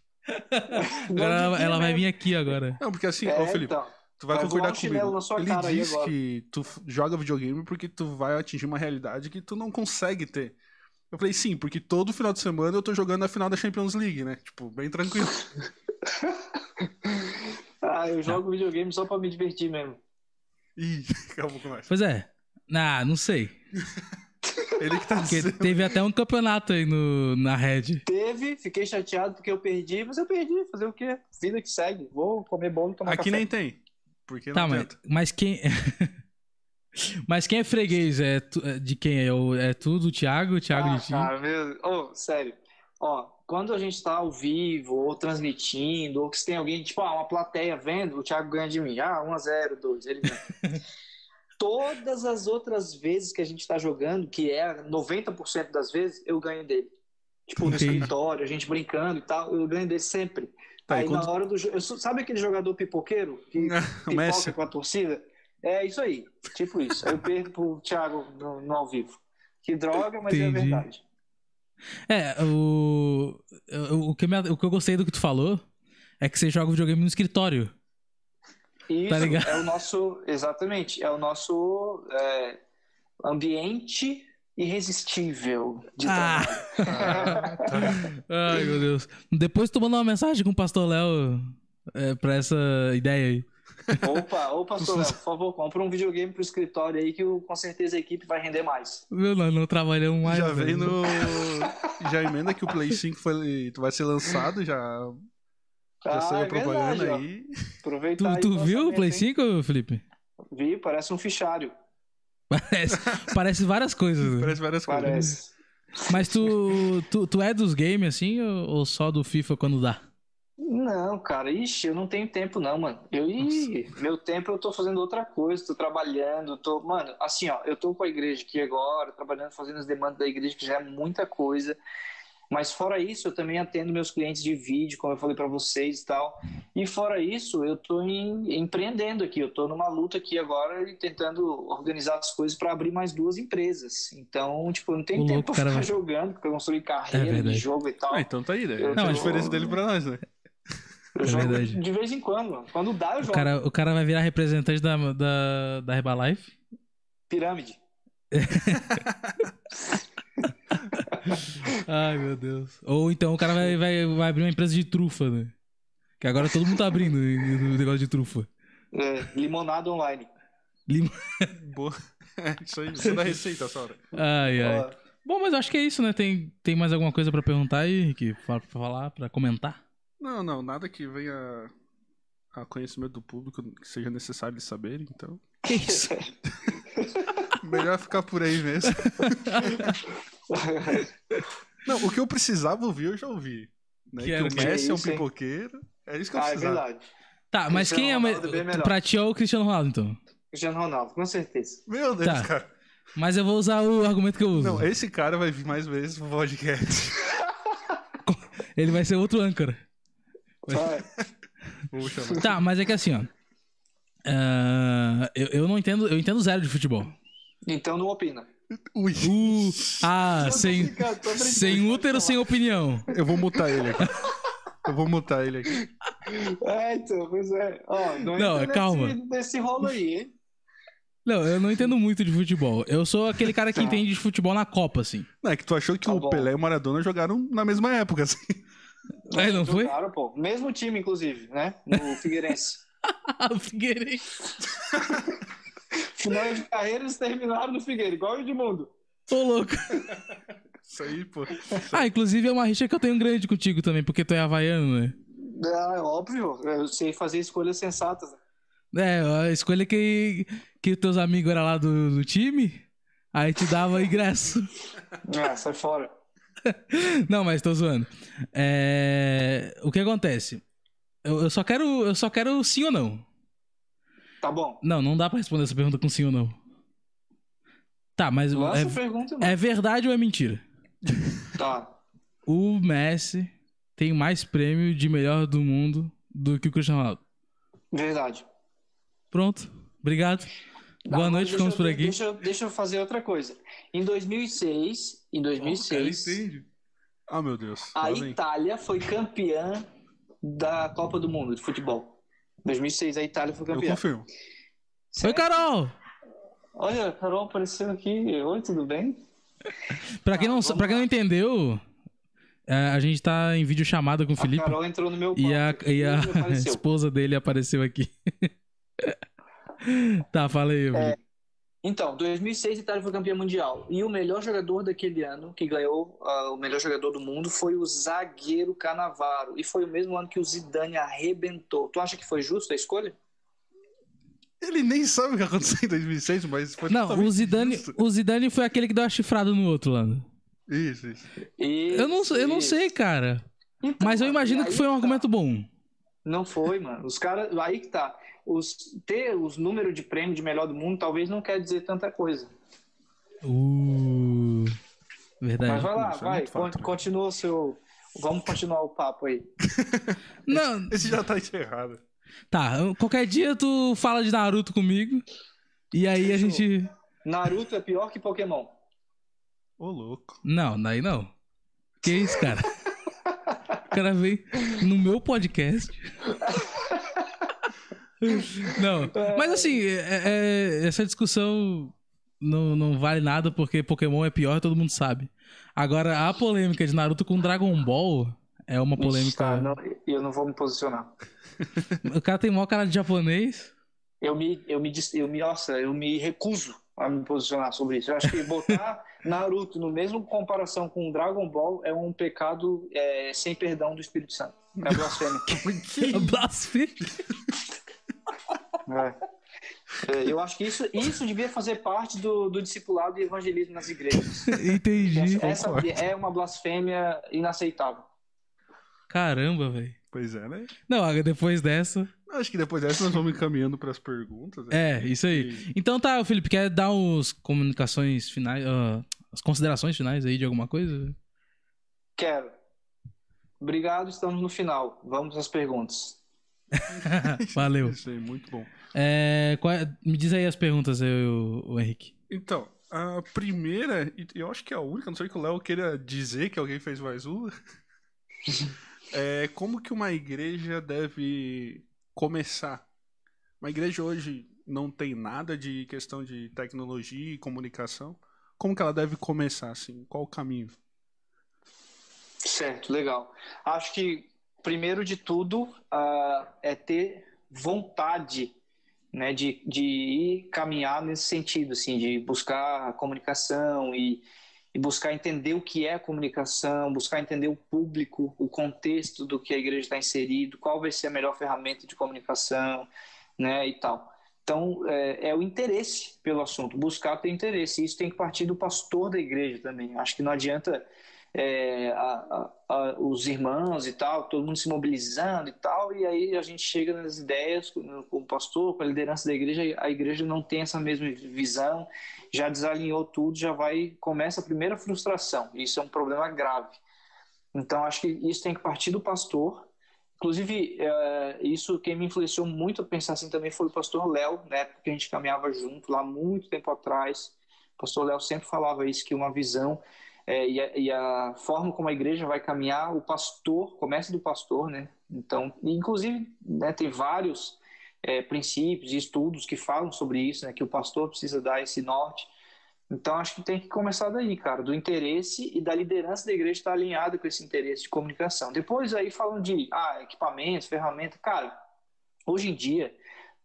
Speaker 1: Agora ela,
Speaker 3: devia
Speaker 1: ela vai
Speaker 3: mesmo.
Speaker 1: vir aqui agora.
Speaker 2: Não, porque assim,
Speaker 3: É,
Speaker 2: ô Felipe,
Speaker 3: então.
Speaker 2: Tu vai
Speaker 3: vai
Speaker 2: concordar comigo.
Speaker 3: na sua
Speaker 2: Ele diz que tu joga videogame porque tu vai atingir uma realidade que tu não consegue ter. Eu falei, sim, porque todo final de semana eu tô jogando a final da Champions League, né? Tipo, bem tranquilo.
Speaker 3: Ah, eu jogo videogame só pra me divertir mesmo.
Speaker 2: Ih, acabou com nós.
Speaker 1: Pois é. Ah, não sei.
Speaker 2: Ele que tá
Speaker 1: Porque
Speaker 2: dizendo.
Speaker 1: teve até um campeonato aí no, na Red.
Speaker 3: Teve, fiquei chateado porque eu perdi, mas eu perdi. Fazer o quê? Vida que segue. Vou comer bolo e tomar
Speaker 2: Aqui
Speaker 3: café.
Speaker 2: nem tem. Porque
Speaker 1: Tá,
Speaker 2: não
Speaker 1: mas,
Speaker 2: tenta.
Speaker 1: mas quem. mas quem é freguês? É, tu- é de quem? É, o, é tu, do Thiago? O Thiago
Speaker 3: ah,
Speaker 1: de ti?
Speaker 3: cara, meu... Ô, sério. Ó, quando a gente tá ao vivo, ou transmitindo, ou que se tem alguém, tipo, ah, uma plateia vendo, o Thiago ganha de mim. Ah, 1x0, 2, ele ganha. Todas as outras vezes que a gente tá jogando, que é 90% das vezes, eu ganho dele. Tipo, no
Speaker 1: Entendi.
Speaker 3: escritório, a gente brincando e tal, eu ganho dele sempre.
Speaker 2: Tá,
Speaker 3: aí
Speaker 2: quando-
Speaker 3: na hora do jogo. Sabe aquele jogador pipoqueiro que
Speaker 2: O
Speaker 3: pipoca
Speaker 2: Messi.
Speaker 3: com a torcida? É isso aí. Tipo isso. Aí eu perco pro Thiago no, no ao vivo. Que droga, mas é
Speaker 1: Entendi.
Speaker 3: verdade.
Speaker 1: É, o, o, o, que me- o que eu gostei do que tu falou é que você joga videogame no escritório.
Speaker 3: Isso
Speaker 1: Tá ligado?
Speaker 3: é o nosso. Exatamente. É o nosso é, ambiente irresistível de
Speaker 1: Ah.
Speaker 3: trabalho.
Speaker 1: Ai, meu Deus. Depois tu manda uma mensagem com o Pastor Léo é, pra essa ideia aí.
Speaker 3: Opa, ô pastor, Léo, por favor, compra um videogame pro escritório aí que o- com certeza a equipe vai render mais.
Speaker 1: Meu, nós não trabalhamos mais.
Speaker 2: já
Speaker 1: velho.
Speaker 2: vem no. Já emenda que o Play 5 foi... vai ser lançado, já, já
Speaker 3: Ah,
Speaker 2: saiu a
Speaker 3: é
Speaker 2: propaganda
Speaker 3: verdade, ó.
Speaker 2: aí.
Speaker 3: Aproveitar
Speaker 1: Tu,
Speaker 3: aí
Speaker 1: tu viu o Play
Speaker 3: hein?
Speaker 1: 5, Felipe?
Speaker 3: Vi, parece um fichário.
Speaker 1: Parece, parece várias coisas. né?
Speaker 2: Parece várias coisas.
Speaker 3: Parece.
Speaker 1: Mas tu, tu, tu é dos games assim ou, ou só do FIFA quando dá?
Speaker 3: Não, cara, ixi, eu não tenho tempo não, mano. Eu, ih, meu tempo eu tô fazendo outra coisa, tô trabalhando, tô, mano, assim, ó, eu tô com a igreja aqui agora, trabalhando, fazendo as demandas da igreja, que já é muita coisa. Mas fora isso, eu também atendo meus clientes de vídeo, como eu falei pra vocês e tal. E fora isso, eu tô em- empreendendo aqui, eu tô numa luta aqui agora e tentando organizar as coisas pra abrir mais duas empresas. Então, tipo, eu não tenho
Speaker 1: Ô,
Speaker 3: tempo
Speaker 1: cara,
Speaker 3: ficar
Speaker 1: vai-
Speaker 3: jogando, porque eu construí carreira de
Speaker 1: verdade.
Speaker 3: jogo e tal.
Speaker 2: Ah, então tá aí, né?
Speaker 3: Eu
Speaker 2: Não, a
Speaker 3: tô-
Speaker 2: diferença dele pra nós, né?
Speaker 3: Eu
Speaker 1: É
Speaker 3: jogo
Speaker 1: verdade.
Speaker 3: de vez em quando, mano. Quando dá, eu
Speaker 1: O
Speaker 3: jogo.
Speaker 1: cara, o cara vai virar representante da, da, da Herbalife?
Speaker 3: Pirâmide.
Speaker 1: Ai, meu Deus. Ou então o cara vai, vai, vai abrir uma empresa de trufa, né? Que agora todo mundo tá abrindo o negócio de trufa.
Speaker 3: É, limonada online.
Speaker 2: Boa. É, isso aí, você dá receita, Sora.
Speaker 1: Ai, ai.
Speaker 3: Ó,
Speaker 1: Bom, mas eu acho que é isso, né? Tem, tem mais alguma coisa pra perguntar aí, Rick? Pra, pra falar, pra comentar?
Speaker 2: Não, não, nada que venha a conhecimento do público que seja necessário de saber, então.
Speaker 1: Que isso?
Speaker 2: Melhor ficar por aí mesmo. Não, o que eu precisava ouvir, eu já ouvi. Né?
Speaker 1: Que
Speaker 2: Que, o? Messi é um pipoqueiro. É isso que eu
Speaker 3: ah, é
Speaker 2: precisava.
Speaker 3: verdade.
Speaker 1: Tá, mas
Speaker 3: Cristiano
Speaker 1: quem é,
Speaker 3: Ronaldo é melhor.
Speaker 1: pra ti é o Cristiano Ronaldo, então.
Speaker 3: Cristiano Ronaldo, com certeza.
Speaker 2: Meu Deus,
Speaker 1: Tá.
Speaker 2: cara.
Speaker 1: Mas eu vou usar o argumento que eu uso.
Speaker 2: Não, esse cara vai vir mais vezes pro podcast.
Speaker 1: Ele vai ser outro âncora.
Speaker 3: Vai.
Speaker 1: Tá, mas é que assim, ó. ah, eu, eu não entendo, eu entendo zero de futebol.
Speaker 3: Então não opina.
Speaker 2: Ui,
Speaker 1: Uh, ah,
Speaker 3: tô
Speaker 1: sem,
Speaker 3: brincando, tô brincando,
Speaker 1: sem útero, sem opinião.
Speaker 2: eu vou mutar ele aqui. Eu vou mutar ele aqui.
Speaker 3: É, então, pois é. Ó, não,
Speaker 1: Não, calma.
Speaker 3: Nesse, nesse rolo aí, hein?
Speaker 1: Não, eu não entendo muito de futebol. Eu sou aquele cara que
Speaker 3: Tá.
Speaker 1: entende de futebol na Copa, assim.
Speaker 2: Não, é que tu achou que
Speaker 3: Tá
Speaker 2: o
Speaker 3: bom.
Speaker 2: Pelé e o Maradona jogaram na mesma época, assim.
Speaker 1: Aí não foi?
Speaker 3: Claro, pô. Mesmo time, inclusive, né? No Figueirense.
Speaker 1: o Figueirense.
Speaker 3: Final de carreira, eles terminaram no Figueira, igual o Edmundo.
Speaker 1: Ô, louco.
Speaker 2: Isso aí, pô.
Speaker 1: Ah, inclusive é uma rixa que eu tenho grande contigo também, porque tu é havaiano, né?
Speaker 3: Ah, é óbvio. Eu sei fazer escolhas sensatas. né?
Speaker 1: É, a escolha que, que teus amigos eram lá do, do time, aí te dava ingresso.
Speaker 3: Ah, sai fora.
Speaker 1: Não, mas tô zoando. É, O que acontece? Eu, eu só quero, eu só quero sim ou não.
Speaker 3: Tá bom.
Speaker 1: Não, não dá pra responder essa pergunta com sim ou não. Tá, mas
Speaker 3: Lança
Speaker 1: é,
Speaker 3: pergunta, mano.
Speaker 1: é verdade ou é mentira?
Speaker 3: Tá.
Speaker 1: O Messi tem mais prêmio de melhor do mundo do que o Cristiano Ronaldo.
Speaker 3: Verdade.
Speaker 1: Pronto. Obrigado.
Speaker 3: Tá,
Speaker 1: Boa noite, ficamos
Speaker 3: eu-
Speaker 1: por aqui.
Speaker 3: Deixa, eu- deixa eu fazer outra coisa. Em 2006, em
Speaker 2: O cara
Speaker 3: 2006,
Speaker 2: entende. Ah, meu Deus.
Speaker 3: a. Itália foi campeã da Copa do Mundo de futebol. 2006 a Itália foi
Speaker 2: Eu
Speaker 3: campeã.
Speaker 2: confirmo.
Speaker 1: Oi, Carol!
Speaker 3: Olha, a Carol apareceu aqui. Oi, tudo bem?
Speaker 1: Pra quem, não,
Speaker 3: Tá, vamos
Speaker 1: pra quem não
Speaker 3: lá.
Speaker 1: entendeu, é, a gente tá em vídeo chamada com o
Speaker 3: A
Speaker 1: Felipe
Speaker 3: Carol entrou no meu
Speaker 1: e a,
Speaker 3: quarto
Speaker 1: e a
Speaker 3: e apareceu.
Speaker 1: esposa dele apareceu aqui. tá, fala aí,
Speaker 3: É,
Speaker 1: Felipe.
Speaker 3: Então, 2006 a Itália foi campeã mundial. E o melhor jogador daquele ano, que ganhou ah, o melhor jogador do mundo, foi o zagueiro Canavaro. E foi o mesmo ano que o Zidane arrebentou. Tu acha que foi justa a escolha?
Speaker 2: Ele nem sabe o que aconteceu em 2006, mas foi
Speaker 1: Não, o Zidane,
Speaker 2: justo.
Speaker 1: o Zidane foi aquele que deu a chifrada no outro lá.
Speaker 2: Isso, isso.
Speaker 1: Eu não, eu não sei, cara.
Speaker 3: Então,
Speaker 1: Mas eu imagino que foi um
Speaker 3: tá.
Speaker 1: argumento bom.
Speaker 3: Não foi, mano. Os caras. Aí que tá. Os, ter os números de prêmio de melhor do mundo talvez não quer dizer tanta coisa.
Speaker 1: Uh, verdade.
Speaker 3: Mas vai lá,
Speaker 2: isso é
Speaker 3: vai.
Speaker 2: muito fato,
Speaker 3: con-
Speaker 2: né?
Speaker 3: continua o seu. Vamos continuar o papo aí.
Speaker 1: Não,
Speaker 2: Esse já tá encerrado.
Speaker 1: tá. Qualquer dia tu fala de Naruto comigo. E aí a gente.
Speaker 3: Naruto é pior que Pokémon.
Speaker 2: Ô, louco.
Speaker 1: Não, daí não. Que isso, cara? O cara vem no meu podcast. Não, mas assim, é- é- essa discussão não, não vale nada porque Pokémon é pior todo mundo sabe. Agora, a polêmica de Naruto com Dragon Ball é uma polêmica.
Speaker 3: cara, não- eu não vou me posicionar.
Speaker 1: O cara tem maior cara de japonês.
Speaker 3: Eu me, eu me, eu me, nossa, eu me recuso a me posicionar sobre isso. Eu acho que botar Naruto no mesmo comparação com Dragon Ball é um pecado é, sem perdão do Espírito Santo. É blasfêmia.
Speaker 1: Blasfêmia.
Speaker 3: É. É, eu acho que isso, isso devia fazer parte do, do discipulado e evangelismo nas igrejas.
Speaker 1: Entendi.
Speaker 3: Essa
Speaker 2: concordo.
Speaker 3: é uma blasfêmia inaceitável.
Speaker 1: Caramba, velho.
Speaker 2: Pois é, né?
Speaker 1: Não, depois dessa.
Speaker 2: Acho que depois dessa nós vamos encaminhando pras perguntas. né?
Speaker 1: É, isso aí. Então tá, Felipe, quer dar uns comunicações finais, ah, as considerações finais aí de alguma coisa?
Speaker 3: Quero. Obrigado, estamos no final. Vamos às perguntas.
Speaker 1: Valeu.
Speaker 2: Isso aí, muito bom.
Speaker 1: É, qual é- me diz aí as perguntas, eu, o Henrique.
Speaker 2: Então, a primeira, e eu acho que é a única, não sei que o Léo queira dizer que alguém fez mais uma. é como que uma igreja deve começar? Uma igreja hoje não tem nada de questão de tecnologia e comunicação. Como que ela deve começar, assim? Qual o caminho?
Speaker 3: Certo, legal. Acho que, primeiro de tudo, ah, é ter vontade né, de, de ir caminhar nesse sentido, assim, de buscar a comunicação e, e buscar entender o que é comunicação, buscar entender o público, o contexto do que a igreja está inserido, qual vai ser a melhor ferramenta de comunicação, né, e tal. Então, é, é o interesse pelo assunto, buscar ter interesse. Isso tem que partir do pastor da igreja também. Acho que não adianta é, a- a- os irmãos e tal, todo mundo se mobilizando e tal, e aí a gente chega nas ideias com, com o pastor, com a liderança da igreja, a igreja não tem essa mesma visão, já desalinhou tudo, já vai, começa a primeira frustração, isso é um problema grave. Então acho que isso tem que partir do pastor, inclusive é, isso quem me influenciou muito a pensar assim também foi o pastor Léo, né, porque a gente caminhava junto lá muito tempo atrás, o pastor Léo sempre falava isso, que uma visão é, e, a, e, a, forma como a igreja vai caminhar, o pastor, começa do pastor, né? Então, inclusive, né, tem vários é, princípios e estudos que falam sobre isso, né? Que o pastor precisa dar esse norte. Então, acho que tem que começar daí, cara, do interesse e da liderança da igreja estar alinhada com esse interesse de comunicação. Depois, aí, falam de ah, equipamentos, ferramentas. Cara, hoje em dia,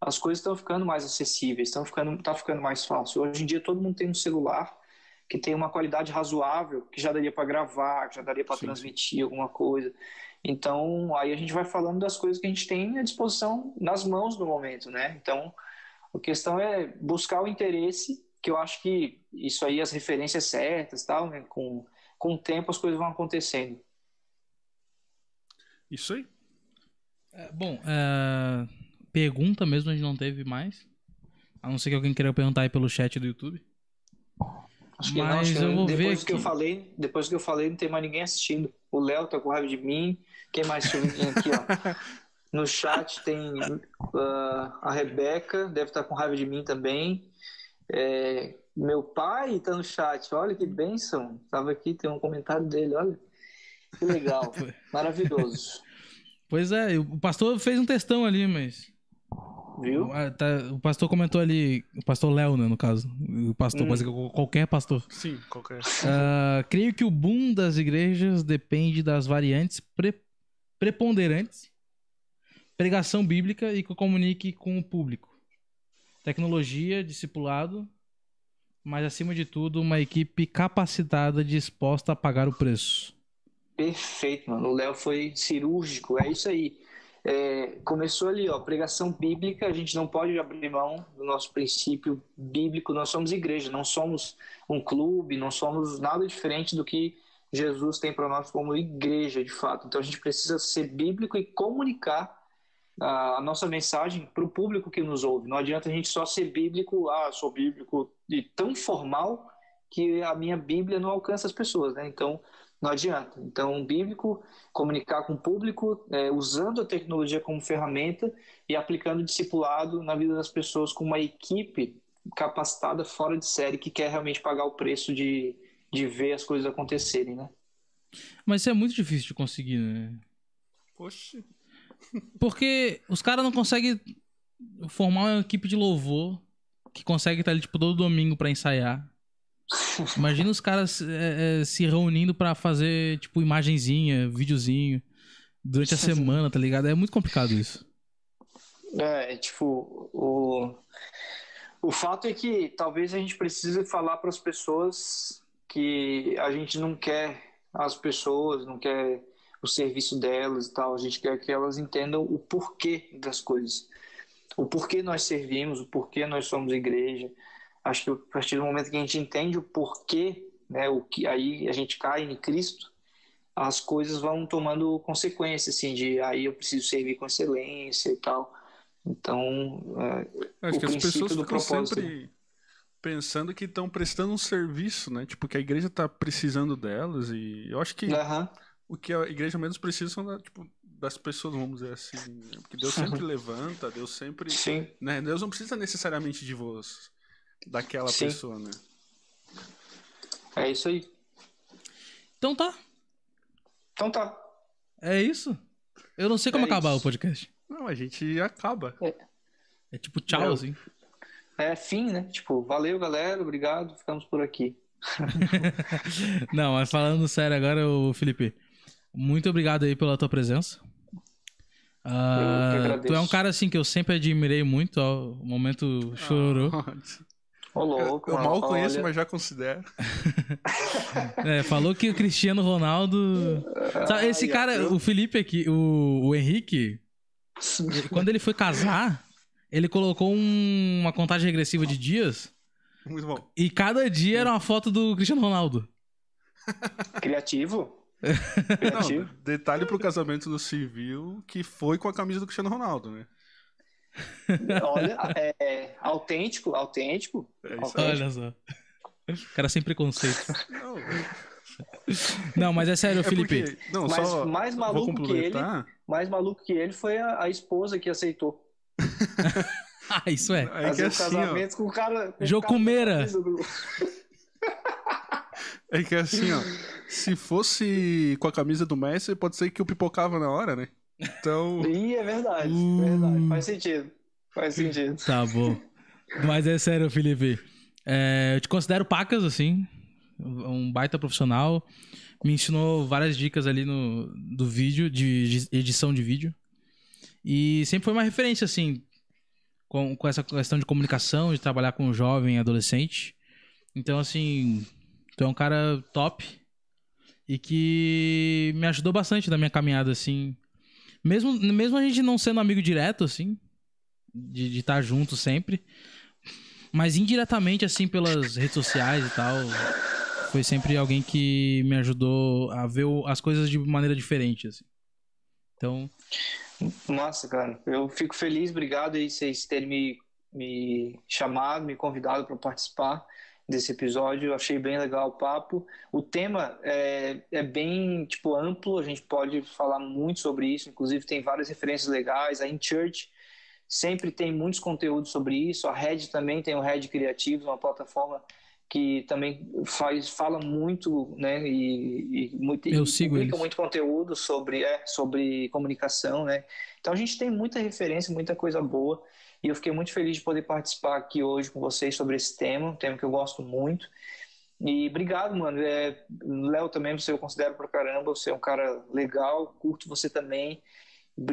Speaker 3: as coisas estão ficando mais acessíveis, estão ficando, tá ficando mais fácil. Hoje em dia, todo mundo tem um celular que tem uma qualidade razoável, que já daria para gravar, que já daria para transmitir alguma coisa. Então, aí a gente vai falando das coisas que a gente tem à disposição nas mãos no momento, né? Então, a questão é buscar o interesse, que eu acho que isso aí, as referências certas, tal, né? com, com o tempo as coisas vão acontecendo.
Speaker 2: Isso aí.
Speaker 1: É, bom, é, pergunta mesmo a gente não teve mais. A não ser que alguém queira perguntar aí pelo chat do YouTube.
Speaker 3: Acho que Mas não, acho que depois que eu falei, depois que eu falei, não tem mais ninguém assistindo. O Léo tá com raiva de mim. Quem mais aqui, ó? No chat tem uh, a Rebeca, deve estar tá com raiva de mim também. É, meu pai tá no chat, olha que bênção. Tava aqui, tem um comentário dele, olha. Que legal, maravilhoso.
Speaker 1: Pois é, o pastor fez um textão ali, mas
Speaker 3: Viu?
Speaker 1: Ah, tá, o pastor comentou ali, o pastor Léo, né, no caso. O pastor, hum. pode qualquer pastor.
Speaker 2: Sim, qualquer.
Speaker 1: Uh, creio que o boom das igrejas depende das variantes pre preponderantes, pregação bíblica e que comunique com o público. Tecnologia, discipulado, mas acima de tudo, uma equipe capacitada disposta a pagar o preço.
Speaker 3: Perfeito, mano. O Léo foi cirúrgico, é isso aí é, começou ali, ó, pregação bíblica, a gente não pode abrir mão do nosso princípio bíblico, nós somos igreja, não somos um clube, não somos nada diferente do que Jesus tem para nós como igreja, de fato. Então a gente precisa ser bíblico e comunicar a, a nossa mensagem para o público que nos ouve. Não adianta a gente só ser bíblico, ah, sou bíblico, e tão formal que a minha Bíblia não alcança as pessoas, né? Então não adianta. Então, bíblico, comunicar com o público, é, usando a tecnologia como ferramenta e aplicando o discipulado na vida das pessoas com uma equipe capacitada fora de série que quer realmente pagar o preço de, de ver as coisas acontecerem, né?
Speaker 1: Mas isso é muito difícil de conseguir, né?
Speaker 2: Poxa.
Speaker 1: Porque os caras não conseguem formar uma equipe de louvor que consegue estar ali, tipo, todo domingo para ensaiar. Imagina os caras é, é, se reunindo para fazer, tipo, imagenzinha, videozinho, durante a semana, tá ligado? É muito complicado isso.
Speaker 3: É, tipo, o, o fato é que talvez a gente precise falar para as pessoas que a gente não quer as pessoas, não quer o serviço delas e tal, a gente quer que elas entendam o porquê das coisas. O porquê nós servimos, o porquê nós somos igreja, acho que a partir do momento que a gente entende o porquê, né, o que aí a gente cai em Cristo, as coisas vão tomando consequência, assim, de aí eu preciso servir com excelência e tal. Então,
Speaker 2: é, acho que as pessoas ficam propósito... sempre pensando que estão prestando um serviço, né? Tipo, que a igreja está precisando delas e eu acho que uhum. o que a igreja menos precisa são da, tipo, das pessoas, vamos dizer assim, né? porque Deus sempre levanta, Deus sempre,
Speaker 3: Sim.
Speaker 2: né? Deus não precisa necessariamente de você daquela Sim. pessoa, né?
Speaker 3: É isso aí.
Speaker 1: Então tá.
Speaker 3: Então tá.
Speaker 1: É isso? Eu não sei como é acabar isso. o podcast.
Speaker 2: Não, a gente acaba.
Speaker 1: É, é tipo tchau, é, assim.
Speaker 3: É fim, né? Tipo, valeu, galera, obrigado, ficamos por aqui.
Speaker 1: não, mas falando sério agora, o Felipe, muito obrigado aí pela tua presença. Uh, tu é um cara assim que eu sempre admirei muito, ó, o momento chororô. Oh,
Speaker 3: Ô, louco,
Speaker 2: eu, eu mal conheço, mas já considero.
Speaker 1: é, falou que o Cristiano Ronaldo. Sabe, esse cara, o Felipe aqui, o, o Henrique, quando ele foi casar, ele colocou um, uma contagem regressiva de dias.
Speaker 2: Muito bom.
Speaker 1: E cada dia era uma foto do Cristiano Ronaldo.
Speaker 3: Criativo.
Speaker 2: Criativo. Não, detalhe pro casamento do civil que foi com a camisa do Cristiano Ronaldo, né?
Speaker 3: Olha, é, é, autêntico, autêntico.
Speaker 1: É autêntico. Olha só. O cara sem preconceito. Não, não mas é sério, é Felipe. Porque,
Speaker 3: não, mas só mais maluco que ele, mais maluco que ele foi a, a esposa que aceitou.
Speaker 1: ah, isso é.
Speaker 3: Aí Fazer que assim, casamento ó, com o cara. Com
Speaker 1: Jocumeira.
Speaker 2: É que assim, ó. Se fosse com a camisa do Messi, pode ser que o pipocava na hora, né? Então.
Speaker 3: Ih, é verdade, uh... verdade. Faz sentido. Faz sentido.
Speaker 1: Tá bom. Mas é sério, Felipe. É, eu te considero pacas, assim. Um baita profissional. Me ensinou várias dicas ali no do vídeo, de, de edição de vídeo. E sempre foi uma referência, assim, com, com essa questão de comunicação, de trabalhar com jovem, adolescente. Então, assim, tu é um cara top e que me ajudou bastante na minha caminhada, assim, mesmo, mesmo a gente não sendo amigo direto, assim, de estar tá junto sempre, mas indiretamente, assim, pelas redes sociais e tal, foi sempre alguém que me ajudou a ver as coisas de maneira diferente, assim. Então.
Speaker 3: Nossa, cara, eu fico feliz, obrigado aí vocês terem me, me chamado, me convidado para participar desse episódio. Eu achei bem legal o papo. O tema é, é bem tipo amplo, a gente pode falar muito sobre isso. Inclusive tem várias referências legais. A InChurch sempre tem muitos conteúdos sobre isso. A Red também tem o Red Criativos, uma plataforma que também faz fala muito né e, e muito
Speaker 1: eu sigo
Speaker 3: publica muito conteúdo sobre é, sobre comunicação né então a gente tem muita referência muita coisa boa e eu fiquei muito feliz de poder participar aqui hoje com vocês sobre esse tema um tema que eu gosto muito. E obrigado mano. É, Léo também você eu considero pra caramba você é um cara legal curto você também.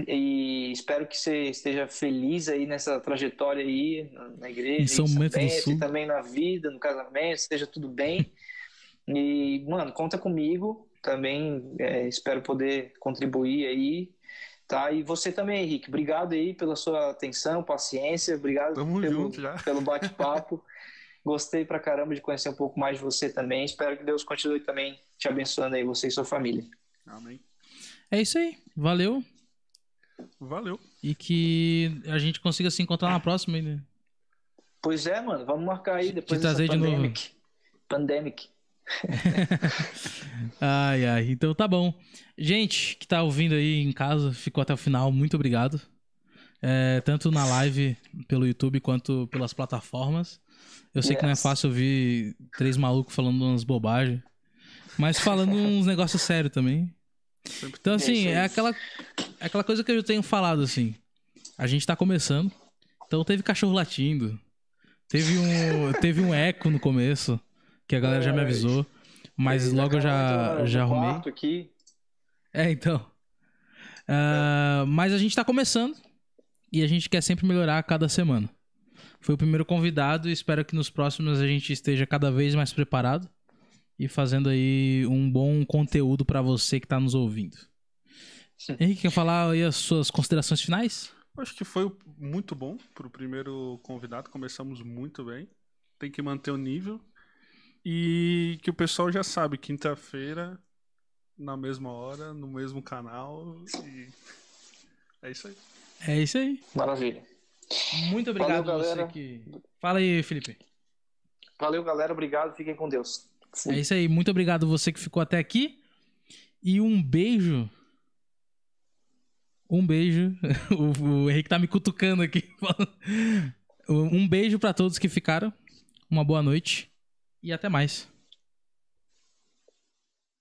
Speaker 3: E espero que você esteja feliz aí nessa trajetória aí na igreja,
Speaker 1: em São Bento
Speaker 3: e também na vida, no casamento, esteja tudo bem. E, mano, conta comigo também, é, espero poder contribuir aí, tá? E você também, Henrique, obrigado aí pela sua atenção, paciência, obrigado
Speaker 2: Tamo
Speaker 3: pelo,
Speaker 2: junto já.
Speaker 3: pelo bate-papo. Gostei pra caramba de conhecer um pouco mais de você também. Espero que Deus continue também te abençoando aí, você e sua família.
Speaker 2: Amém.
Speaker 1: É isso aí. Valeu.
Speaker 2: Valeu.
Speaker 1: E que a gente consiga se encontrar na próxima ainda.
Speaker 3: Pois é, mano. Vamos marcar aí depois
Speaker 1: Te trazer
Speaker 3: dessa
Speaker 1: de novo.
Speaker 3: pandemic.
Speaker 1: Ai, ai. Então tá bom. Gente que tá ouvindo aí em casa, ficou até o final, muito obrigado. É, tanto na live pelo YouTube quanto pelas plataformas. Eu sei que não é
Speaker 3: Yes.
Speaker 1: fácil ouvir três malucos falando umas bobagens. Mas falando uns negócios sérios também. Então, assim, é aquela, é aquela coisa que eu tenho falado, assim. A gente tá começando. Então teve cachorro latindo. Teve um, teve um eco no começo, que a galera já me avisou. Mas logo eu já, já arrumei.
Speaker 3: quarto aqui.
Speaker 1: É, então. Ah, mas a gente tá começando. E a gente quer sempre melhorar a cada semana. Foi o primeiro convidado e espero que nos próximos a gente esteja cada vez mais preparado e fazendo aí um bom conteúdo pra você que tá nos ouvindo. Henrique, quer falar aí as suas considerações finais?
Speaker 2: Acho que foi muito bom pro primeiro convidado. Começamos muito bem. Tem que manter o nível. E que o pessoal já sabe, quinta-feira, na mesma hora, no mesmo canal. E é isso aí.
Speaker 1: É isso aí.
Speaker 3: Maravilha.
Speaker 1: Muito obrigado
Speaker 3: Valeu,
Speaker 1: você que. Fala aí, Felipe.
Speaker 3: Valeu, galera. Obrigado. Fiquem com Deus. Fui.
Speaker 1: É isso aí. Muito obrigado você que ficou até aqui. E um beijo. Um beijo. O, o Henrique tá me cutucando aqui. Um beijo pra todos que ficaram. Uma boa noite. E até mais.